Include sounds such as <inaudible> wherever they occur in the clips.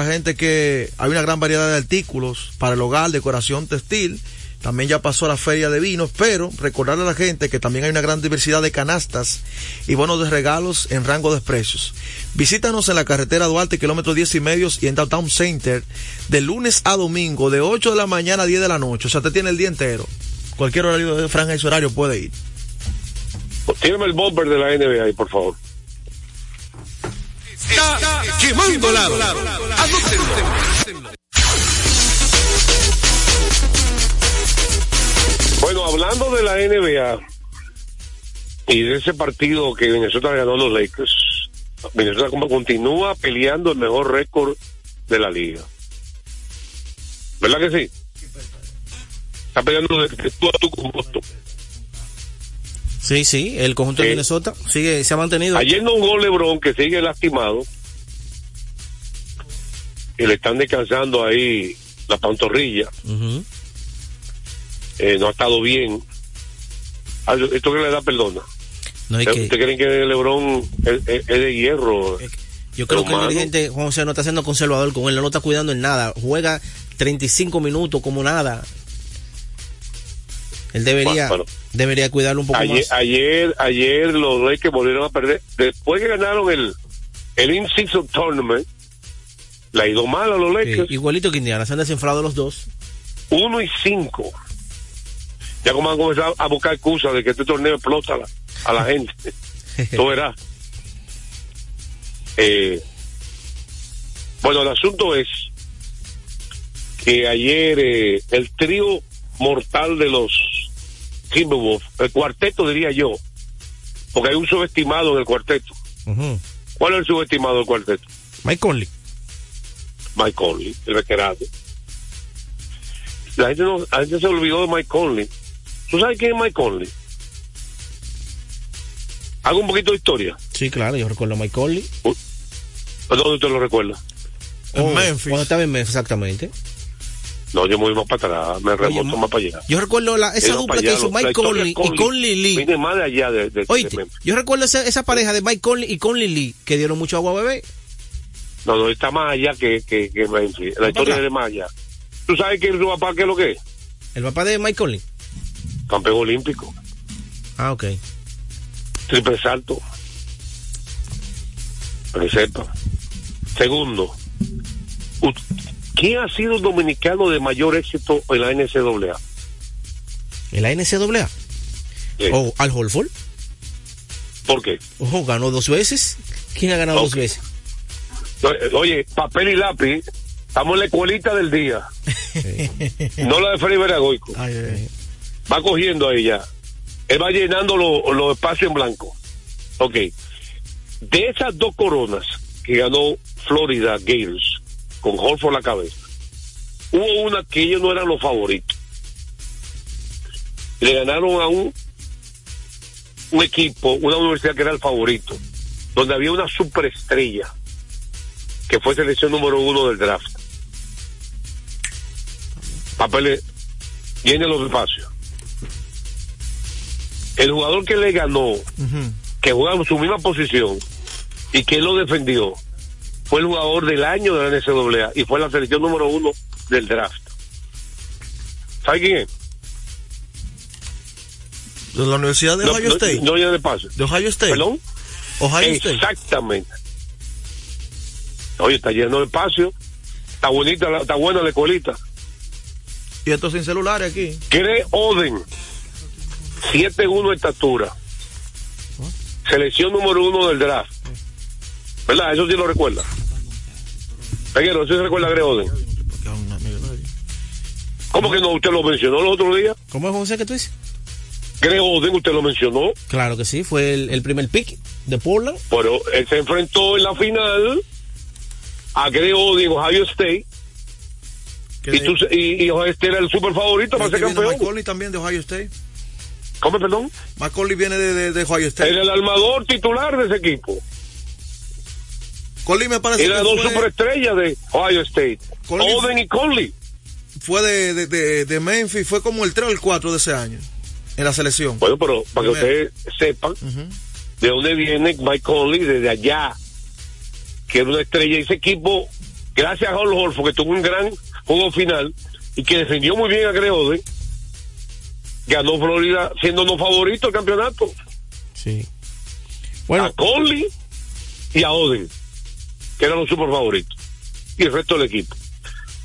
la gente que hay una gran variedad de artículos para el hogar, decoración textil. También ya pasó la feria de vinos, pero recordarle a la gente que también hay una gran diversidad de canastas y bonos de regalos en rango de precios. Visítanos en la carretera Duarte, kilómetros 10 y medios y en Downtown Center de lunes a domingo de 8 de la mañana a 10 de la noche. O sea, te tiene el día entero. Cualquier horario de franja y su horario puede ir. Tírame el bomber de la NBA por favor. Bueno, hablando de la NBA y de ese partido que Minnesota ganó los Lakers, como continúa peleando el mejor récord de la liga. ¿Verdad que sí? Está peleando de tú a tú con Boston. Sí, sí, el conjunto de. Minnesota sigue, se ha mantenido. Ayer no jugó LeBron que sigue lastimado y le están descansando ahí la pantorrilla. Eh, no ha estado bien. Ah, ¿Esto que le da perdona? No, que- ¿Ustedes creen que LeBron es, es- es de hierro? Yo creo que el dirigente Juan José no está siendo conservador con él, no lo está cuidando en nada. Juega 35 minutos como nada. Él debería, Bueno, debería cuidarlo un poco Ayer, más. ayer, ayer los Lakers volvieron a perder. Después que ganaron el, el In-Season Tournament, le ha ido mal a los Sí, Lakers. igualito que Indiana, se han desinflado los dos. 1 y 5. Ya como han comenzado a buscar excusas de que este torneo explota a la, a la gente. <laughs> Tú verás. Eh, bueno, el asunto es que ayer eh, el trío mortal de los Timberwolves, el cuarteto diría yo, porque hay un subestimado en el cuarteto. ¿Cuál es el subestimado del cuarteto? Mike Conley. Mike Conley, el veterano. La gente, no, la gente se olvidó de Mike Conley. ¿Tú sabes quién es Mike Conley? Hago un poquito de historia. Sí, claro, yo recuerdo a Mike Conley. ¿Dónde usted lo recuerda? En Oh, Memphis. Cuando estaba en Memphis, exactamente. No, yo me voy más para atrás, me remonto más para allá. Yo recuerdo la, esa dupla que hizo Mike Conley y Conley Lee. Viene más de allá de, de- Oíste, yo recuerdo esa, esa pareja de Mike Conley y Conley Lee que dieron mucho agua a bebé. No, no, está más allá que, que, que Memphis. La historia es de más allá. ¿Tú sabes quién es su papá? ¿Qué es lo que es? El papá de Mike Conley. Campeón olímpico. Ah, ok. triple salto. Que sepa. Segundo, ¿quién ha sido el dominicano de mayor éxito en la NCAA? En la NCAA. Oh, Al Holford. ¿Por qué? Ojo, ganó dos veces. ¿Quién ha ganado dos veces? Eh, Oye, papel y lápiz, estamos en la escuelita del día. no la de Freddy Veragoico. Ay. Va cogiendo ahí ya. Él va llenando lo- los espacios en blanco. Ok. De esas dos coronas que ganó Florida Gators con Holford a la cabeza, hubo una que ellos no eran los favoritos. Le ganaron a un, un equipo, una universidad que era el favorito, donde había una superestrella que fue selección número uno del draft. Papeles, viene los espacios. El jugador que le ganó, que jugaba en su misma posición y que él lo defendió, fue el jugador del año de la NCAA y fue la selección número uno del draft. ¿Sabe quién es? De la Universidad de No, Ohio no, State. no llena de paso. De Ohio State. ¿Perdón? Ohio State. Exactamente. Oye, está lleno de espacio. Está bonita, la- está buena la escuelita. Y esto sin celulares aquí. Gre Oden, 7-1 de estatura. Selección número uno del draft. ¿Verdad? Eso sí lo recuerda. Peguero, ¿eso se recuerda a Gre Oden? ¿Cómo que no? ¿Usted lo mencionó el otro día? ¿Cómo es José que tú dices? Gre Oden, usted lo mencionó. Claro que sí, fue el, el primer pick de Portland. Pero él se enfrentó en la final a Gre Oden, Ohio State. Y, tú, y, y Ohio State era el super favorito para ser campeón. Macaulay también de Ohio State. ¿Cómo, perdón? Macaulay viene de, de, de Ohio State. Era el armador titular de ese equipo. Conley me parece Era que dos fue, superestrellas de Ohio State. Conley- Oden y Conley. fue de, de, de, de Memphis, fue como el 3 o el 4 de ese año en la selección. Bueno, pero para que ustedes sepan de dónde viene Mike Conley, desde allá, que era una estrella. Ese equipo gracias a Hall Horford, que tuvo un gran juego final y que defendió muy bien a Greode, ganó Florida siendo no favorito el campeonato. Sí. Bueno. A Conley y a Oden, que eran los super favoritos. Y el resto del equipo.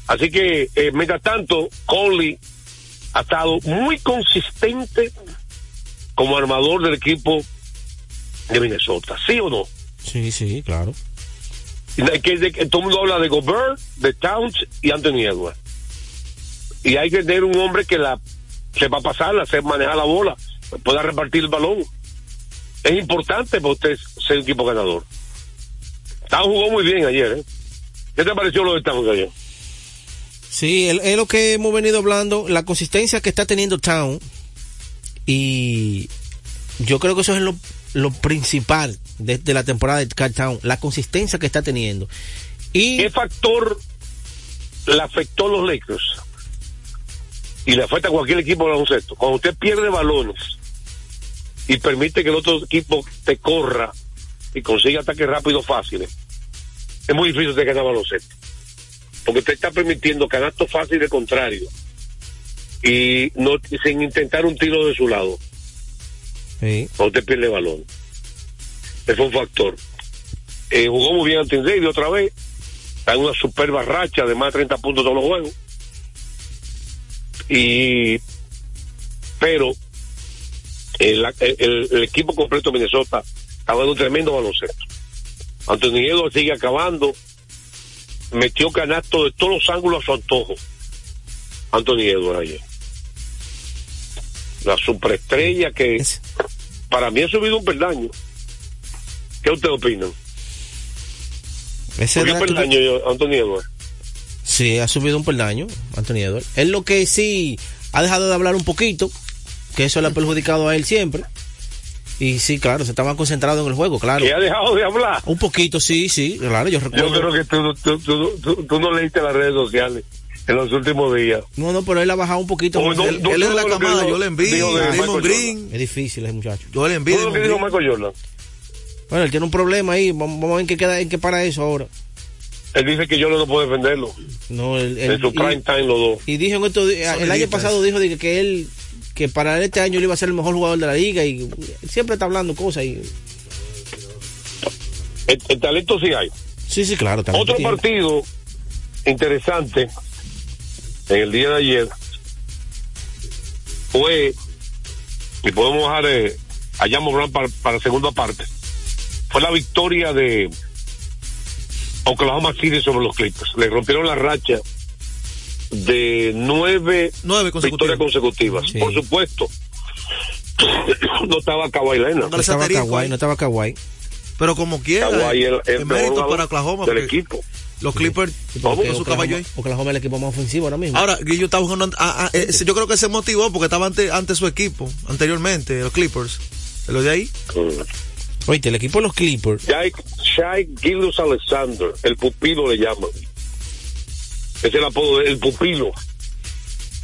Así que, eh, mientras tanto, Conley ha estado muy consistente como armador del equipo de Minnesota, ¿sí o no? Sí, sí, claro. Que, que, todo el mundo habla de Gobert, de Towns y Anthony Edwards. Y hay que tener un hombre que la se va a pasar, hacer manejar la bola, pueda repartir el balón. Es importante para usted ser un equipo ganador. Towns jugó muy bien ayer, ¿eh? ¿Qué te pareció lo de Towns ayer? Sí, es lo que hemos venido hablando, la consistencia que está teniendo Town y yo creo que eso es lo, lo principal de, de, la temporada de Carl Town, la consistencia que está teniendo. Y ¿Qué factor le afectó a los Lakers? Y le afecta a cualquier equipo de baloncesto. Cuando usted pierde balones y permite que el otro equipo te corra y consiga ataques rápidos fáciles, es muy difícil de ganar baloncesto. Porque usted está permitiendo canastos fáciles contrario y no sin intentar un tiro de su lado. Sí. Cuando usted pierde balón. Fue un factor. Eh, jugó muy bien ante David otra vez. Está en una superba racha de más de 30 puntos todos los juegos. Y pero el, el, el equipo completo de Minnesota está dando un tremendo baloncesto. Anthony Edwards sigue acabando. Metió canasto de todos los ángulos a su antojo. Anthony Edwards ayer. La superestrella que Es- para mí ha subido un peldaño. ¿Qué ustedes opinan? ese ¿Subió dato- peldaño Anthony Edwards? Sí, ha subido un peldaño, Anthony Edwards. Es lo que sí ha dejado de hablar un poquito, que eso le ha perjudicado a él siempre. Y sí, claro, se estaba concentrado en el juego, claro. Que ha dejado de hablar. Un poquito, sí, sí, claro, yo Yo recuerdo. creo que tú, tú, tú, tú- tú no leíste las redes sociales en los últimos días. No, no, pero él ha bajado un poquito. Oh, no, Él, no, él es de la camada, dijo- yo le envío, Green, Es difícil ese muchacho. yo le envío. Todo lo que dijo Michael Jordan. Bueno, él tiene un problema ahí, vamos, vamos a ver en qué queda, en qué para eso ahora. Él dice que yo no puedo defenderlo. No, él, En su y- prime time los dos. Y dijo en estos di- el año pasado dijo de que, que él que para este año él iba a ser el mejor jugador de la liga y siempre está hablando cosas y El, el talento sí hay. sí sí claro Otro tiene. partido interesante en el día de ayer fue, y podemos dejar eh, a Jan Morant para, para la segunda parte, fue la victoria de Oklahoma City sobre los Clippers. Le rompieron la racha de nueve Nueve victorias consecutivas. Sí. Por supuesto, <coughs> no estaba Kawhi Leonard. No estaba Kawhi no estaba Kawhi Pero como quiera, Kawhi el, mérito para Oklahoma, del equipo. los Clippers Sí, su Oklahoma- caballo ahí. Oklahoma es el equipo más ofensivo ahora mismo Ahora, Guillo está jugando, ah, ah, eh, yo creo que se motivó porque estaba ante, ante su equipo anteriormente, los Clippers. ¿Lo de ahí? Mm. oíste el equipo de los Clippers Shai, Gildas Alexander, el pupilo le llaman. Es el apodo del pupilo.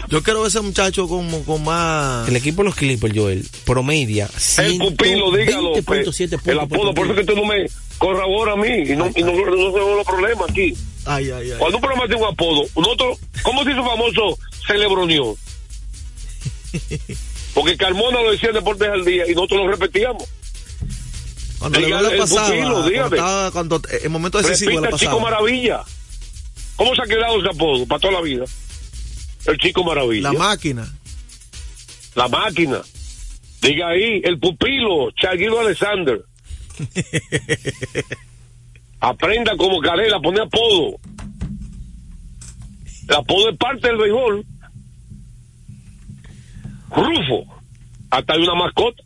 Yo quiero ver ese muchacho como con más... el equipo de los Clippers Joel promedia El pupilo, dígalo. pe- 20.7 puntos El apodo, por eso que tú no me corrobora a mí y no, y no, no se los problemas aquí. Ay, ay, ay. Cuando un programa tiene un apodo, nosotros, ¿cómo se hizo famoso Celebronión? <laughs> Porque Carmona lo decía en Deportes al Día y nosotros lo repetíamos. Cuando Diga, le el pasaba, pupilo, cuando, dígame. estaba, cuando eh, en momento decisivo Repita le el Chico pasaba. Maravilla. ¿Cómo se ha quedado ese apodo para toda la vida? El Chico Maravilla. La máquina. La máquina. Diga ahí, el pupilo, Chaguido Alexander. <laughs> Aprenda como Calera a poner apodo. El apodo es parte del béisbol. Rufo. Hasta hay una mascota.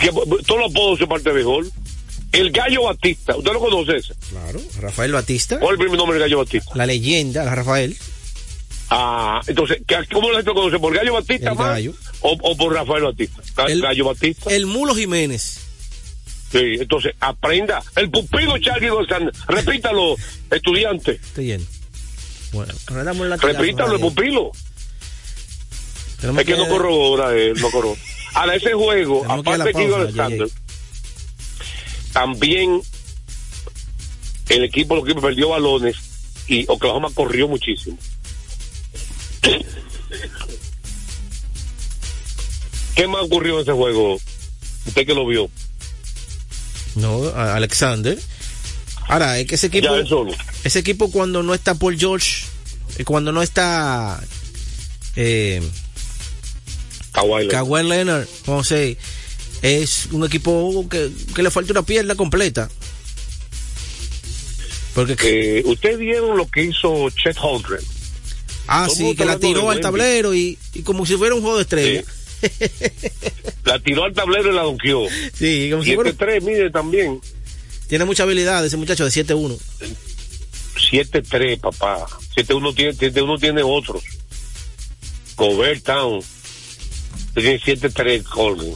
Que, todos los apodos son parte del béisbol. El Gallo Batista. ¿Usted lo conoce ese? claro Rafael Batista ¿Cuál es el primer nombre del Gallo Batista? la leyenda la Rafael Ah, entonces, ¿qué- ¿cómo la gente lo conoce? ¿Por Gallo Batista más? O, o por Rafael Batista? El- Gallo Batista. el Mulo Jiménez Sí, entonces aprenda. El pupilo Charlie González. Repítalo, <laughs> estudiante. estoy lleno bueno ahora damos latigazo, Repítalo, el pupilo. Es que no corrobora él, no corrobora. <laughs> Ahora, ese juego, que la aparte de pausa, Alexander, también el equipo, el equipo perdió balones y Oklahoma corrió muchísimo. <coughs> ¿Qué más ocurrió en ese juego? Usted que lo vio. No, Alexander. Ahora, es que ese equipo. Ese equipo cuando no está Paul George, eh, cuando no está. Eh, Kawhi Leonard, José, es un equipo que, le falta una pierna completa. Porque eh, ustedes vieron lo que hizo Chet Holmgren. Ah, sí, que la tiró al tablero y, como si fuera un juego de estrella. la tiró al tablero y la donkeó. <laughs> Sí, como si fuera... 3 mide también. Tiene mucha habilidad ese muchacho de 7-1. 7-3, papá. 7-1 tiene, 7-1 tiene otros. Covert Town. Tiene 7-3 Colvin.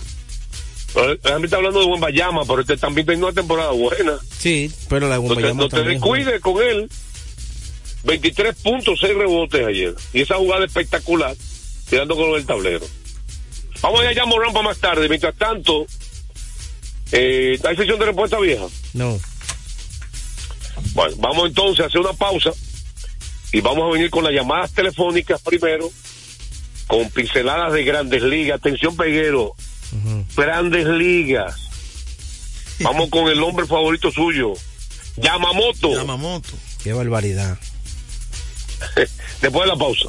A mí está hablando de Bayama, pero este también tiene una temporada buena. Sí, pero la Bayama no te, no te descuides con él. 23 puntos, 6 rebotes ayer. Y esa jugada espectacular, tirando con el tablero. Vamos a ir a Morán para más tarde. Mientras tanto, eh, ¿hay sesión de respuesta vieja? No. Bueno, vamos entonces a hacer una pausa y vamos a venir con las llamadas telefónicas primero, con pinceladas de grandes ligas. Atención, Peguero. Grandes ligas. <laughs> Vamos con el hombre favorito suyo, Yamamoto. Yamamoto. Qué barbaridad. <laughs> Después de la pausa.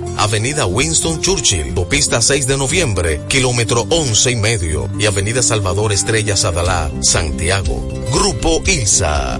Avenida Winston Churchill, Pista 6 de Noviembre, kilómetro 11 y medio y Avenida Salvador Estrella Sadalá, Santiago. Grupo ILSA.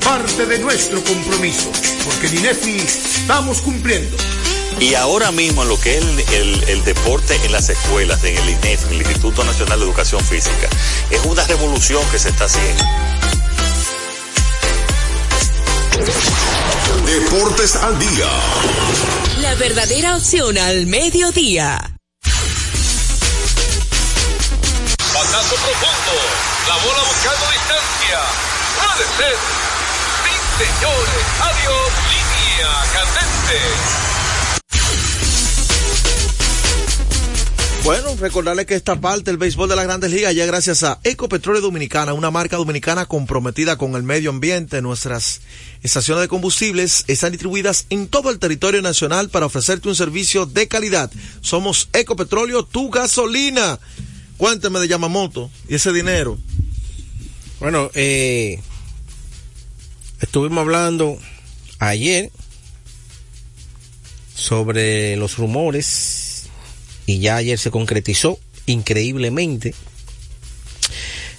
parte de nuestro compromiso, porque en INEFI estamos cumpliendo. Y ahora mismo en lo que es el, deporte en las escuelas, en el INEF, el Instituto Nacional de Educación Física, es una revolución que se está haciendo. Deportes al día. La verdadera opción al mediodía. Pasazo profundo. La bola buscando distancia. Puede ser señores. Adiós, línea candente. Bueno, recordarles que esta parte del béisbol de las grandes ligas ya gracias a Ecopetróleo Dominicana, una marca dominicana comprometida con el medio ambiente. Nuestras estaciones de combustibles están distribuidas en todo el territorio nacional para ofrecerte un servicio de calidad. Somos Ecopetróleo, tu gasolina. Cuénteme de Yamamoto y ese dinero. Bueno, eh, Estuvimos hablando ayer sobre los rumores y ya ayer se concretizó increíblemente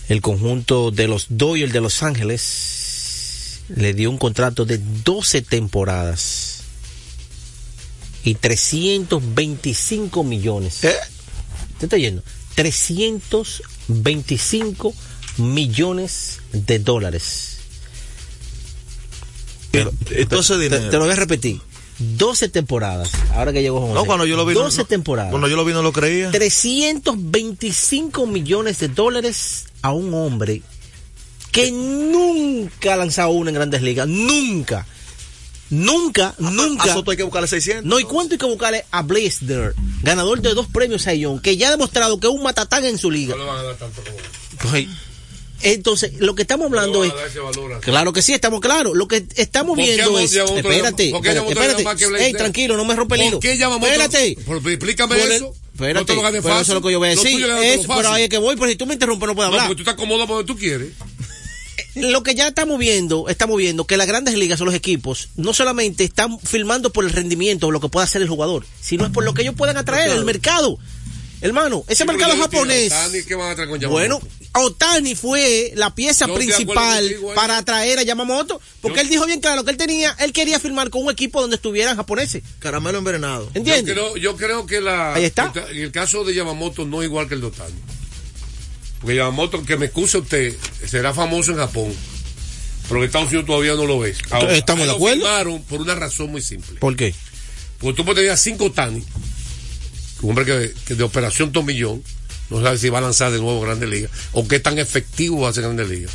el conjunto de los Doyle de Los Ángeles le dio un contrato de 12 temporadas y 325 millones. ¿Eh? ¿Te está yendo? 325 millones de dólares entonces te, te, lo voy a repetir. 12 temporadas. Ahora que llegó José. No, cuando yo lo vi. 12 temporadas. Cuando yo lo vi no lo creía. 325 millones de dólares a un hombre que nunca ha lanzado una en grandes ligas. Nunca. Nunca, nunca. A Soto hay que buscarle 600. No, ¿y cuánto hay que buscarle a Blaisdell, ganador de dos premios Sayón, que ya ha demostrado que es un matatán en su liga? No le van a dar tanto como. Pues, entonces, lo que estamos hablando es. Claro que sí, estamos claros. Lo que estamos ¿Por viendo es. Espérate, por espérate? Ey, tranquilo, no me rompe el hilo. ¿Por? Espérate. Por- explícame Por eso. Espérate, No te pero eso es lo que yo voy a decir. pero ahí es que voy, pero si tú me interrumpes no puedo No, hablar. porque tú estás cómodo donde tú quieres. lo que ya estamos viendo, estamos viendo que las grandes ligas o los equipos no solamente están filmando por el rendimiento o lo que pueda hacer el jugador, sino es por lo que ellos puedan atraer, el mercado. Hermano, ese mercado japonés. Otani, ¿Qué van a traer con Yamamoto? Bueno, Otani fue la pieza acuerdo principal eh. para atraer a Yamamoto, porque Yo- él dijo bien claro que él tenía, él quería firmar con un equipo donde estuvieran japoneses. Caramelo envenenado. Yo ¿Entiendes? creo, yo creo que la, Ahí está. el, el caso de Yamamoto no es igual que el de Otani. Porque Yamamoto, que me excuse usted, será famoso en Japón. Pero en Estados Unidos todavía no lo ves. ¿Estamos de él lo acuerdo? firmaron por una razón muy simple. ¿Por qué? Porque tú puedes tener cinco Otani, un hombre que, que de operación tomillón, no sabe si va a lanzar de nuevo Grandes Ligas, o qué tan efectivo va a ser Grandes Ligas.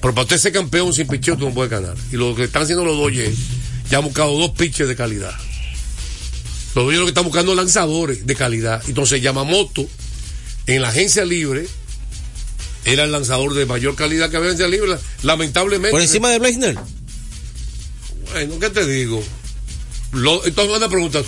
Pero para usted ser campeón sin picheo, tú no puedes ganar. Y lo que están haciendo los Dodgers, ya han buscado dos pitches de calidad. Los Dodgers lo que están buscando es lanzadores de calidad. Entonces Yamamoto, en la agencia libre, era el lanzador de mayor calidad que había en la agencia libre. Lamentablemente. Por encima de Blaisner. Bueno, ¿qué te digo? Lo, entonces, una pregunta,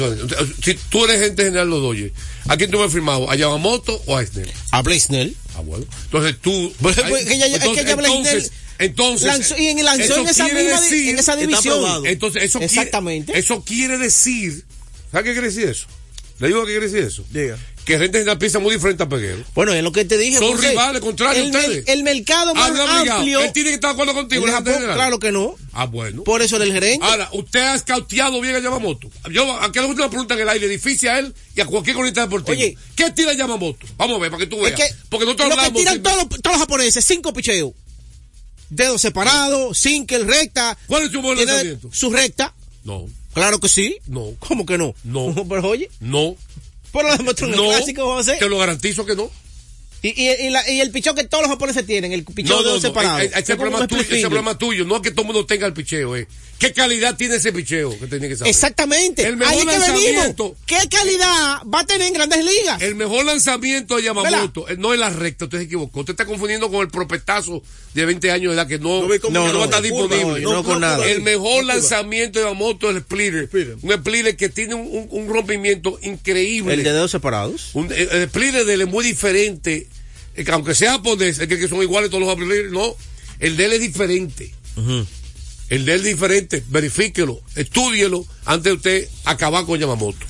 si tú eres gente general los Dodgers, ¿a quién tú me has firmado? ¿A Yamamoto o a Esner? A Blaisner. Ah, bueno. Entonces tú. Pues, pues, que ya- es que entonces, entonces, lanzó- y en- lanzó en esa misma decir- en esa división. Entonces, eso Exactamente. Quiere, eso quiere decir. ¿Sabes qué quiere decir eso? Le digo qué quiere decir eso. Diga. Que gente general piensa muy diferente a Peguero. Bueno, es lo que te dije. Son José. rivales, contrario a el, ustedes. el mercado más Ah, no, obligado. amplio. Él tiene que estar de acuerdo contigo, en el Japón, claro que no. Ah, bueno. Por eso del gerente. Ahora, usted ha escauteado bien a Yamamoto. Yo, a que le gusta la pregunta en el aire, difícil a él y a cualquier cronista deportivo. Oye. ¿qué tira Yamamoto? Vamos a ver, para que tú es veas. que Porque nosotros lo que hablamos. tiran todos los, todos los japoneses, cinco picheos. Dedos separados, single, recta. ¿Cuál es su buen lanzamiento? Su recta. No, Claro que sí. No. ¿Cómo que no? No. <laughs> Pero oye, no, pero lo demostró en el no. clásico, José. Te lo garantizo que no. Y, y, y, la- y el picheo que todos los japoneses tienen, el picheo No, de no, eh, Ese problema tuyo. Ese problema. No es que todo el mundo tenga el picheo, eh. ¿Qué calidad tiene ese picheo que tenía que saber? Exactamente. El mejor Ahí es que lanzamiento. ¿Qué calidad va a tener en grandes ligas? El mejor lanzamiento de Yamamoto eh, no es la recta, usted se equivocó. Usted está confundiendo con el propetazo de 20 años de edad que no, No vi cómo no, que no no, está disponible. no, con nada. El mejor lanzamiento de Yamamoto es el splitter. Splitter. Un splitter que tiene un, un- un rompimiento increíble. El de dedos separados. Un- el, el splitter de él es muy diferente. Que aunque sea japonés, es que, que son iguales todos los splitters, no. El de él es diferente. El de él es diferente. Verifíquelo, estúdielo antes de usted acabar con Yamamoto.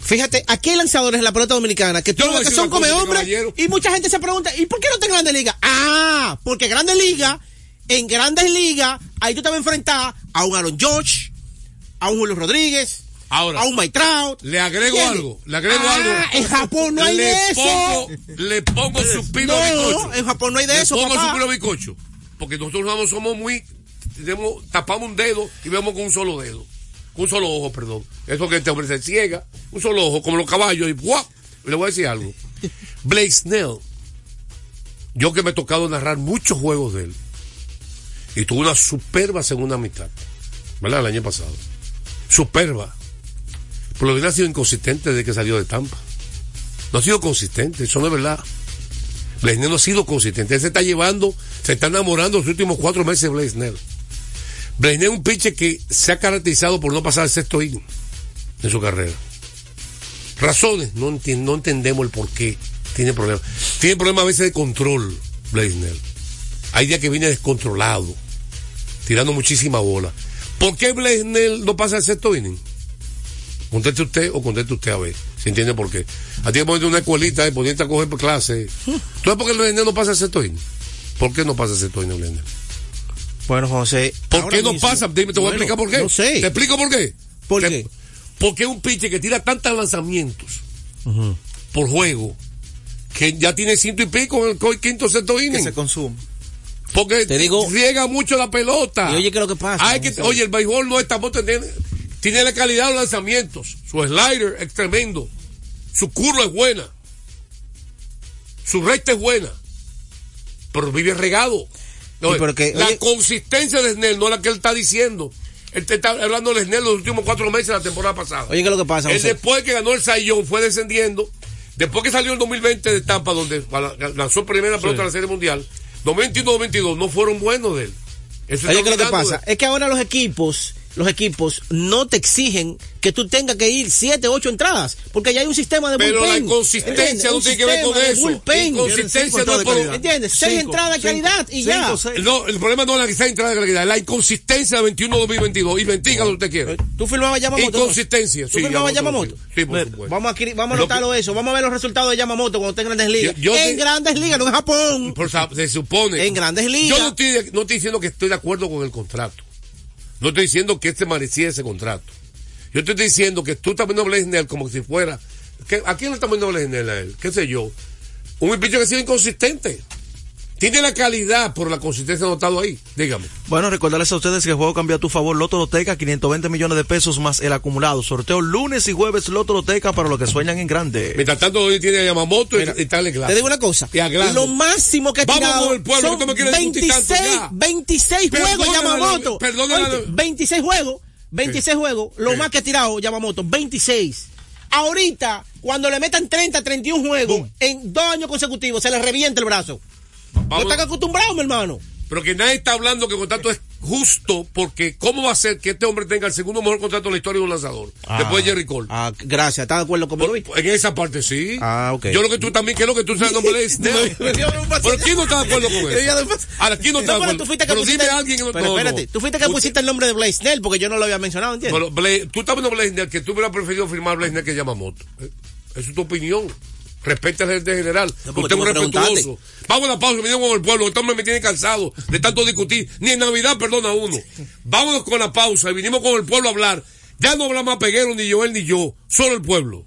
Fíjate, aquí hay lanzadores en la pelota dominicana que, ves que son come hombres y mucha gente se pregunta, ¿y por qué no tengo Grandes Ligas? Ah, porque Grandes Ligas, en Grandes Ligas, ahí tú te vas a enfrentar a un Aaron George, a un Julio Rodríguez, Ahora, a un Mike Trout. Le agrego ¿Entiendes? algo, le agrego Ah, algo. En Japón no hay le de eso. Pongo, le pongo su pino No, bizcocho. en Japón no hay de le eso, pongo papá. su pino bizcocho. Porque nosotros somos, somos muy, tenemos, tapamos un dedo y vemos con un solo dedo. Con un solo ojo, perdón. Eso que este hombre se ciega, un solo ojo, como los caballos, y ¡guau! Le voy a decir algo. <laughs> Blake Snell, yo que me he tocado narrar muchos juegos de él, y tuvo una superba segunda mitad, ¿verdad? El año pasado. Superba. Por lo menos ha sido inconsistente desde que salió de Tampa. No ha sido consistente, eso no es verdad. Blaisnell no ha sido consistente. Él se está llevando, se está enamorando los últimos cuatro meses de Blaisnell. Blaisnell es un pitcher que se ha caracterizado por no pasar el sexto inning en su carrera. Razones, no, enti- entendemos el por qué tiene problemas. Tiene problemas a veces de control, Blaisnell. Hay días que viene descontrolado, tirando muchísima bola. ¿Por qué Blaisnell no pasa el sexto inning? Conteste usted o conteste usted a ver, si entiende por qué. A ti que ponerte una escuelita y ponerte a coger clase. ¿Tú sabes por qué el Blaisnell no pasa inning? ¿Por qué no pasa el sexto inning, Blaisnell? Bueno, José. ¿Por qué no mismo- pasa? Dime, te voy a explicar por qué. No sé. ¿Te explico por qué? ¿Por Te- qué? Porque es un pitcher que tira tantos lanzamientos por juego que ya tiene ciento y pico en el quinto sexto Que inning. se consume. Porque Te digo- riega mucho la pelota. Y oye, ¿qué es lo que pasa? Hay que, oye, el béisbol no está tiene, la calidad de los lanzamientos. Su slider es tremendo. Su curva es buena. Su recta es buena. Pero vive regado. Porque, la oye- consistencia de Snell no es la que él está diciendo. Él te está hablando de Snell los últimos cuatro meses de la temporada pasada. Oye, ¿qué es lo que pasa, Él después que ganó el Sayón fue descendiendo. Después que salió el 2020 de Tampa, donde lanzó primera pelota de la Serie Mundial, 2021-2022 no fueron buenos de él. Eso Oye, ¿qué es lo que pasa? de- Es que ahora los equipos, los equipos no te exigen que tú tengas que ir siete, ocho entradas, porque ya hay un sistema de Pero bullpen. la inconsistencia no Un tiene que ver sistema con de eso. bullpen. Inconsistencia no es por- ¿Entiendes? Seis entradas de cinco, calidad y ya. cinco, seis. No, el problema no es la que está entrada de calidad, es la inconsistencia de 21-2022. Y bendiga lo que usted quiere. Tú firmabas Yamamoto. Inconsistencia, ¿Tú sí, firmabas Yamamoto, Yamamoto? sí, por Mira, supuesto. Vamos a, adquirir- vamos a Lo anotarlo eso. Vamos a ver los resultados de Yamamoto cuando esté en Grandes Ligas. Yo- yo en te- Grandes Ligas, no en Japón. Por se supone. En Grandes Ligas. Yo no estoy, de- no estoy diciendo que estoy de acuerdo con el contrato. No estoy diciendo que este merecía ese contrato. Yo estoy diciendo que tú estás viendo a Blaisnell como si fuera. ¿qué- ¿A quién le estás viendo a él? ¿Qué sé yo? Un picho que ha sido inconsistente. Tiene la calidad, pero la consistencia estado ahí. Dígame. Bueno, recordarles a ustedes que el juego cambia a tu favor. Loto Loteca, 520 millones de pesos más el acumulado. Sorteo lunes y jueves Loto Loteca para los que sueñan en grande. Mientras tanto, hoy tiene a Yamamoto y, Mira, y tal Te digo una cosa. Y. Lo máximo que ha tirado el pueblo, son que tú me quieres discutir tanto 26, ya. 26 juegos Yamamoto. perdóname. Oíste, 26 juegos. 26 juegos. Lo más que ha tirado Yamamoto. 26. Ahorita, cuando le metan 30, 31 juegos en dos años consecutivos, se le revienta el brazo. No Vamos- están acostumbrados, mi hermano. Pero que nadie está hablando que el contrato es justo, porque ¿cómo va a ser que este hombre tenga el segundo mejor contrato de la historia de un lanzador? Después de Jerry Cole. Ah, gracias. ¿Estás de acuerdo conmigo, Luis? En esa parte sí. Ah, ok. Yo lo que tú también, ¿qué es lo que tú sabes? No <laughs> me lees. Pero ¿quién no está de acuerdo con eso? <laughs> Ahora, ¿quién no está de acuerdo? tú fuiste que Pero pusiste, dime a alguien que no- pero no, espérate, no. tú fuiste que pusiste el nombre de Blaze Snell porque yo no lo había mencionado, ¿entiendes? Pero Blaze- tú estás viendo Blaisner que tú hubieras preferido firmar Blaisner que Yamamoto. Eh, Esa es tu opinión. Respeta al gerente general. No, Usted es un respetuoso. Vamos a la pausa, me con el pueblo. Este hombre me tiene cansado de tanto discutir. Ni en Navidad perdona uno. Vámonos con la pausa y vinimos con el pueblo a hablar. Ya no habla más Peguero, ni Joel, ni yo. Solo el pueblo.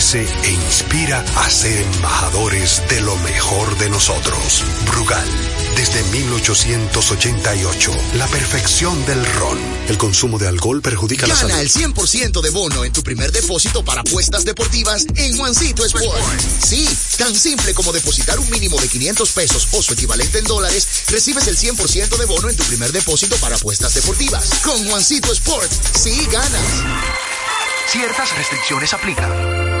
e inspira a ser embajadores de lo mejor de nosotros. Brugal, desde 1888, la perfección del ron. El consumo de alcohol perjudica la Gana salud. el 100% de bono en tu primer depósito para apuestas deportivas en Juancito Sport. Sí, tan simple como depositar un mínimo de 500 pesos o su equivalente en dólares, recibes el 100% de bono en tu primer depósito para apuestas deportivas. Con Juancito Sport, sí ganas. Ciertas restricciones aplican.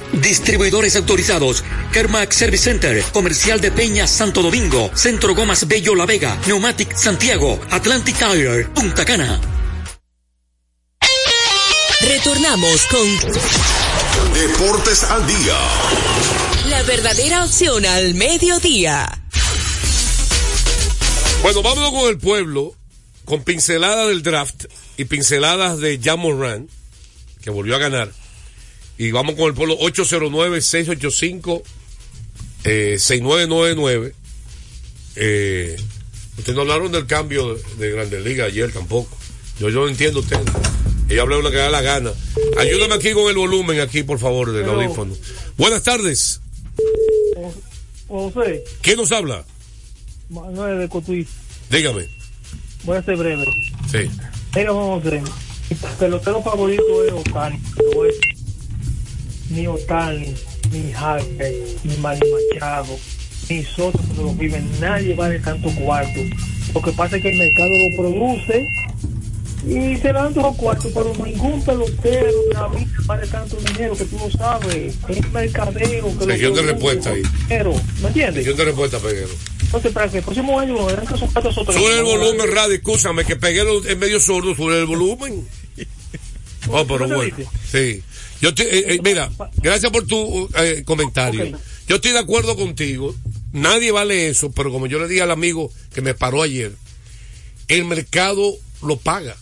Distribuidores autorizados. Kermax Service Center, Comercial de Peña Santo Domingo, Centro Gomas Bello La Vega, Neumatic Santiago, Atlantic Tire, Punta Cana. Retornamos con Deportes al día. la verdadera opción al mediodía. Bueno, vámonos con el pueblo, con pinceladas del draft y pinceladas de Jan Moran, que volvió a ganar. Y vamos con el pueblo 809-685-6999. Eh, ustedes no hablaron del cambio de, de Grandes Ligas ayer tampoco. Yo, yo no entiendo usted. Ella habla lo que da la gana. Ayúdame aquí con el volumen, aquí, por favor, del Pero- audífono. Buenas tardes. José, ¿Quién nos habla? Manuel de Cotuí, Dígame. voy a ser breve. Sí. Mira, José, mi pelotero favorito es voy a decir. Ni Otani, ni Harper, ni Manny Machado, ni Soto, cuando lo viven, nadie vale tanto cuarto. Lo que pasa es que el mercado lo produce y se dan los cuartos, pero ningún pelotero de la vida vale tanto dinero que tú lo sabes. Es mercadeo que lo Región de respuesta ahí. dinero, ¿Me entiendes? Región de respuesta, Peguero. Entonces, para que el próximo año nos den esos cuatro. Sube el volumen, radio, escúchame, que pegué lo- en medio sordo, sube el volumen. Oh, pero ¿No te bueno. Sí. Yo estoy- eh, eh, mira, gracias por tu eh, comentario. Yo estoy de acuerdo contigo. Nadie vale eso, pero como yo le dije al amigo que me paró ayer, el mercado lo paga.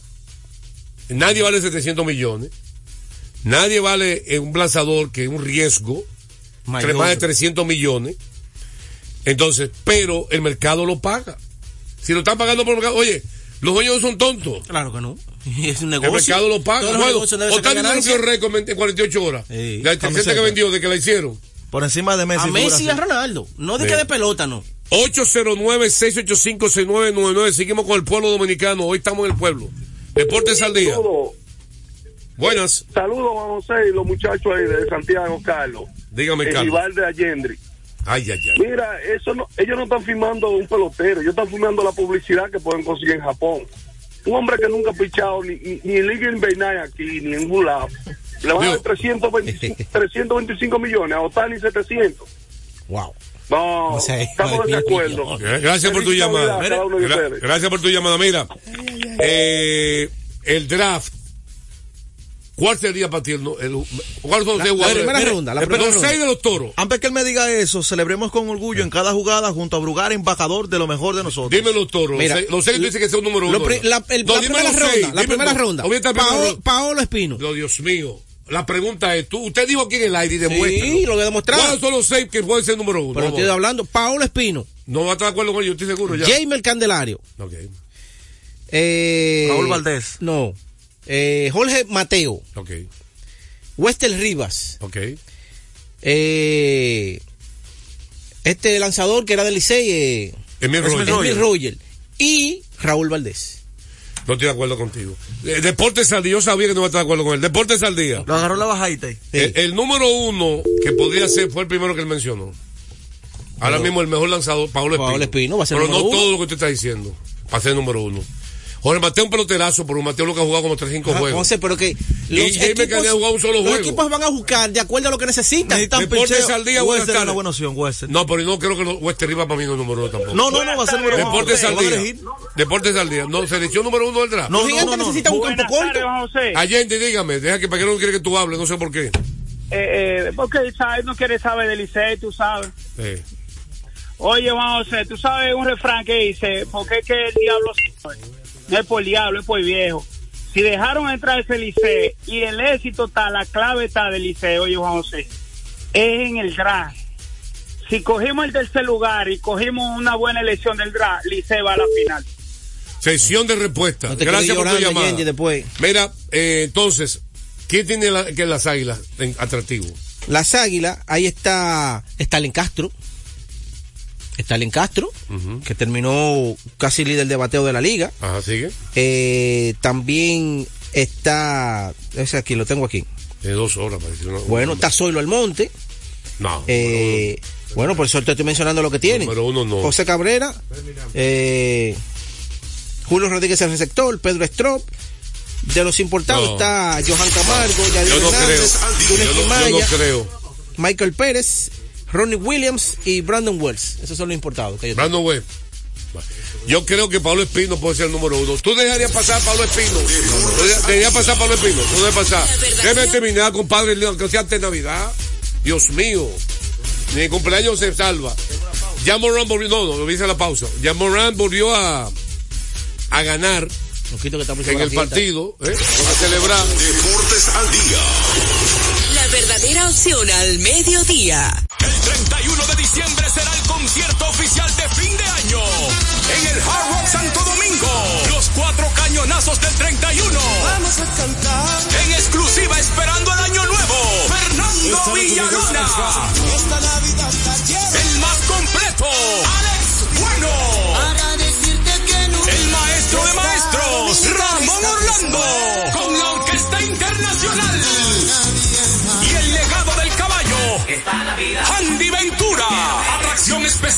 Nadie vale 700 millones. Nadie vale un lanzador que es un riesgo, Mayor. más de 300 millones. Entonces, pero el mercado lo paga. Si lo están pagando por el mercado, oye, los dueños no son tontos. Claro que no. <laughs> Es un El negocio. mercado lo paga. Sacar Otani rompió récord en 48 horas. Sí. La tercera que vendió, de que la hicieron. Por encima de Messi. A Messi y a. Ronaldo. No de Sí. que de pelota, no. 809-685-6999. Seguimos con el pueblo dominicano. Hoy estamos en el pueblo. Deportes al día. Buenas. Saludos, Juan José y los muchachos ahí de Santiago, Carlos. Dígame, el Carlos. rival de Allende. Ay, ay, ay. Mira, eso no, ellos no están firmando un pelotero, ellos están firmando la publicidad que pueden conseguir en Japón. Un hombre que nunca ha pichado ni, ni, ni en Liga Invernal aquí, ni en ningún lado. Le van a dar 325, 325 <laughs> millones, a Otani 700. Wow. No, O sea, <laughs> estamos de acuerdo. Gra- Gracias por tu llamada. Gracias por tu llamada. Mira, eh, el draft. ¿Cuál sería para ti el, el- ¿Cuáles son los La- seis la primera ronda, la los primera seis ronda. de los toros. Antes que él me diga eso, celebremos con orgullo en cada jugada junto a Brugar, embajador de lo mejor de nosotros. Dime los toros. Mira, los seis- los seis que tú dices que son número uno. pri- la, el- No, la dime primera los ronda, seis, la primera los- ronda. el Paolo, Paolo Espino. No, Dios mío. La pregunta es, tú, usted dijo aquí en el aire y demuestra. Sí, lo voy a demostrar. ¿Cuáles son los seis que pueden ser número uno? Pero estoy hablando. Paolo Espino. No va a estar de acuerdo con ellos, estoy seguro ya. Jamer Candelario. Ok. Eh, Raúl Valdés. No. Eh, Jorge Mateo. Ok. Wester Rivas. Ok. Eh, este lanzador que era del Licey. Eh, Emil Roger. Emil Roger. Y Raúl Valdés. No estoy de acuerdo contigo. Eh, Deportes al día, yo sabía que no iba a estar de acuerdo con él. Deportes al día. Lo agarró la bajadita. ahí. El, el número uno que podría ser fue el primero que él mencionó. Ahora Pero- mismo el mejor lanzador, Pablo Espino. Pablo Espino va a ser Pero número no uno. todo lo que usted está diciendo. Va a ser número uno. Jorge Mateo un peloterazo, pero Mateo lo que ha jugado como 3-5 Ah, juegos. Entonces, pero que los Y Jaime equipos, Cañada ha jugado un solo los juego. equipos van a buscar de acuerdo a lo que necesitan. Necesitan Deportes al día, buenas una buena opción, Wester. No, pero no creo que los Wester Rivas para mí no es número uno tampoco. No, no, no, va a ser número uno. Deportes al día. Deportes al día. No, selección número uno del draft. No, los no, no, no. necesitan un campo corto. José. Allende, dígame, deja que para que no quiere que tú hables, no sé por qué. Eh, eh, porque ¿sabes? no quiere saber del Licey, tú sabes. Eh. Oye, Juan José, tú sabes un refrán que dice, porque es que el diablo sabe? No es por el diablo, es por el viejo. Si dejaron entrar ese Licey y el éxito está, la clave está del Licey, oye, Juan José, es en el draft. Si cogimos el tercer lugar y cogimos una buena elección del draft, Licey va a la final. Sesión de respuesta. No Gracias por tu llamada. Después. Mira, eh, entonces, ¿quién tiene la- que las águilas en atractivo? Las Águilas, ahí está Stalin Castro. Stalin Castro, que terminó casi líder de bateo de la liga. Ajá, sigue. Eh, también está, ese aquí, lo tengo aquí. De dos horas, parece. una- Bueno, está Zoilo Almonte. No. Eh, bueno, por eso te estoy mencionando lo que tiene. Número uno no. José Cabrera, eh, Julio Rodríguez el receptor, Pedro Strop. De los importados No. está Johan Camargo, Yadier Yo no creo. Hernández, Yo no creo. Michael Pérez, Ronnie Williams y Brandon Wells. Esos son los importados. que yo tengo. Brandon Webb. Yo creo que Pablo Espino puede ser el número uno. ¿Tú dejarías pasar a Pablo Espino? ¿Tú dejarías- ¿Dejarías pasar a Pablo Espino? No debe pasar. Déjame terminar, compadre, que sea antes de Navidad. Dios mío. Ni el cumpleaños se salva. Ya Moran volvió, no, no, lo hice la pausa. Ya Moran volvió a, a ganar que en el partido, ¿eh? Para celebrar. Deportes al día. La verdadera opción al mediodía. En el Hard Rock Santo Domingo. Los cuatro cañonazos del 31. Vamos a cantar en exclusiva esperando el año nuevo. Fernando Villalona. Esta Navidad El más completo. Alex Bueno. Para decirte que El maestro de maestros. Ramón Orlando. Con la Orquesta Internacional. Y el legado del caballo. Andy Ventura.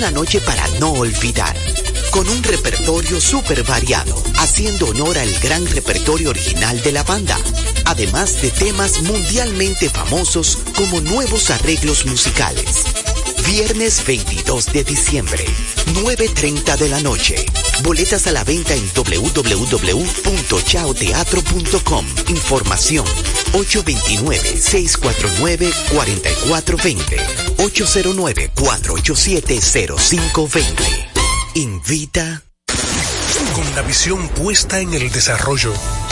Una noche para no olvidar, con un repertorio súper variado, haciendo honor al gran repertorio original de la banda, además de temas mundialmente famosos como nuevos arreglos musicales. Viernes 22 de diciembre, 9.30 de la noche. Boletas a la venta en www.chaoteatro.com. Información 829-649-4420. 809-487-0520. Invita. Con la visión puesta en el desarrollo,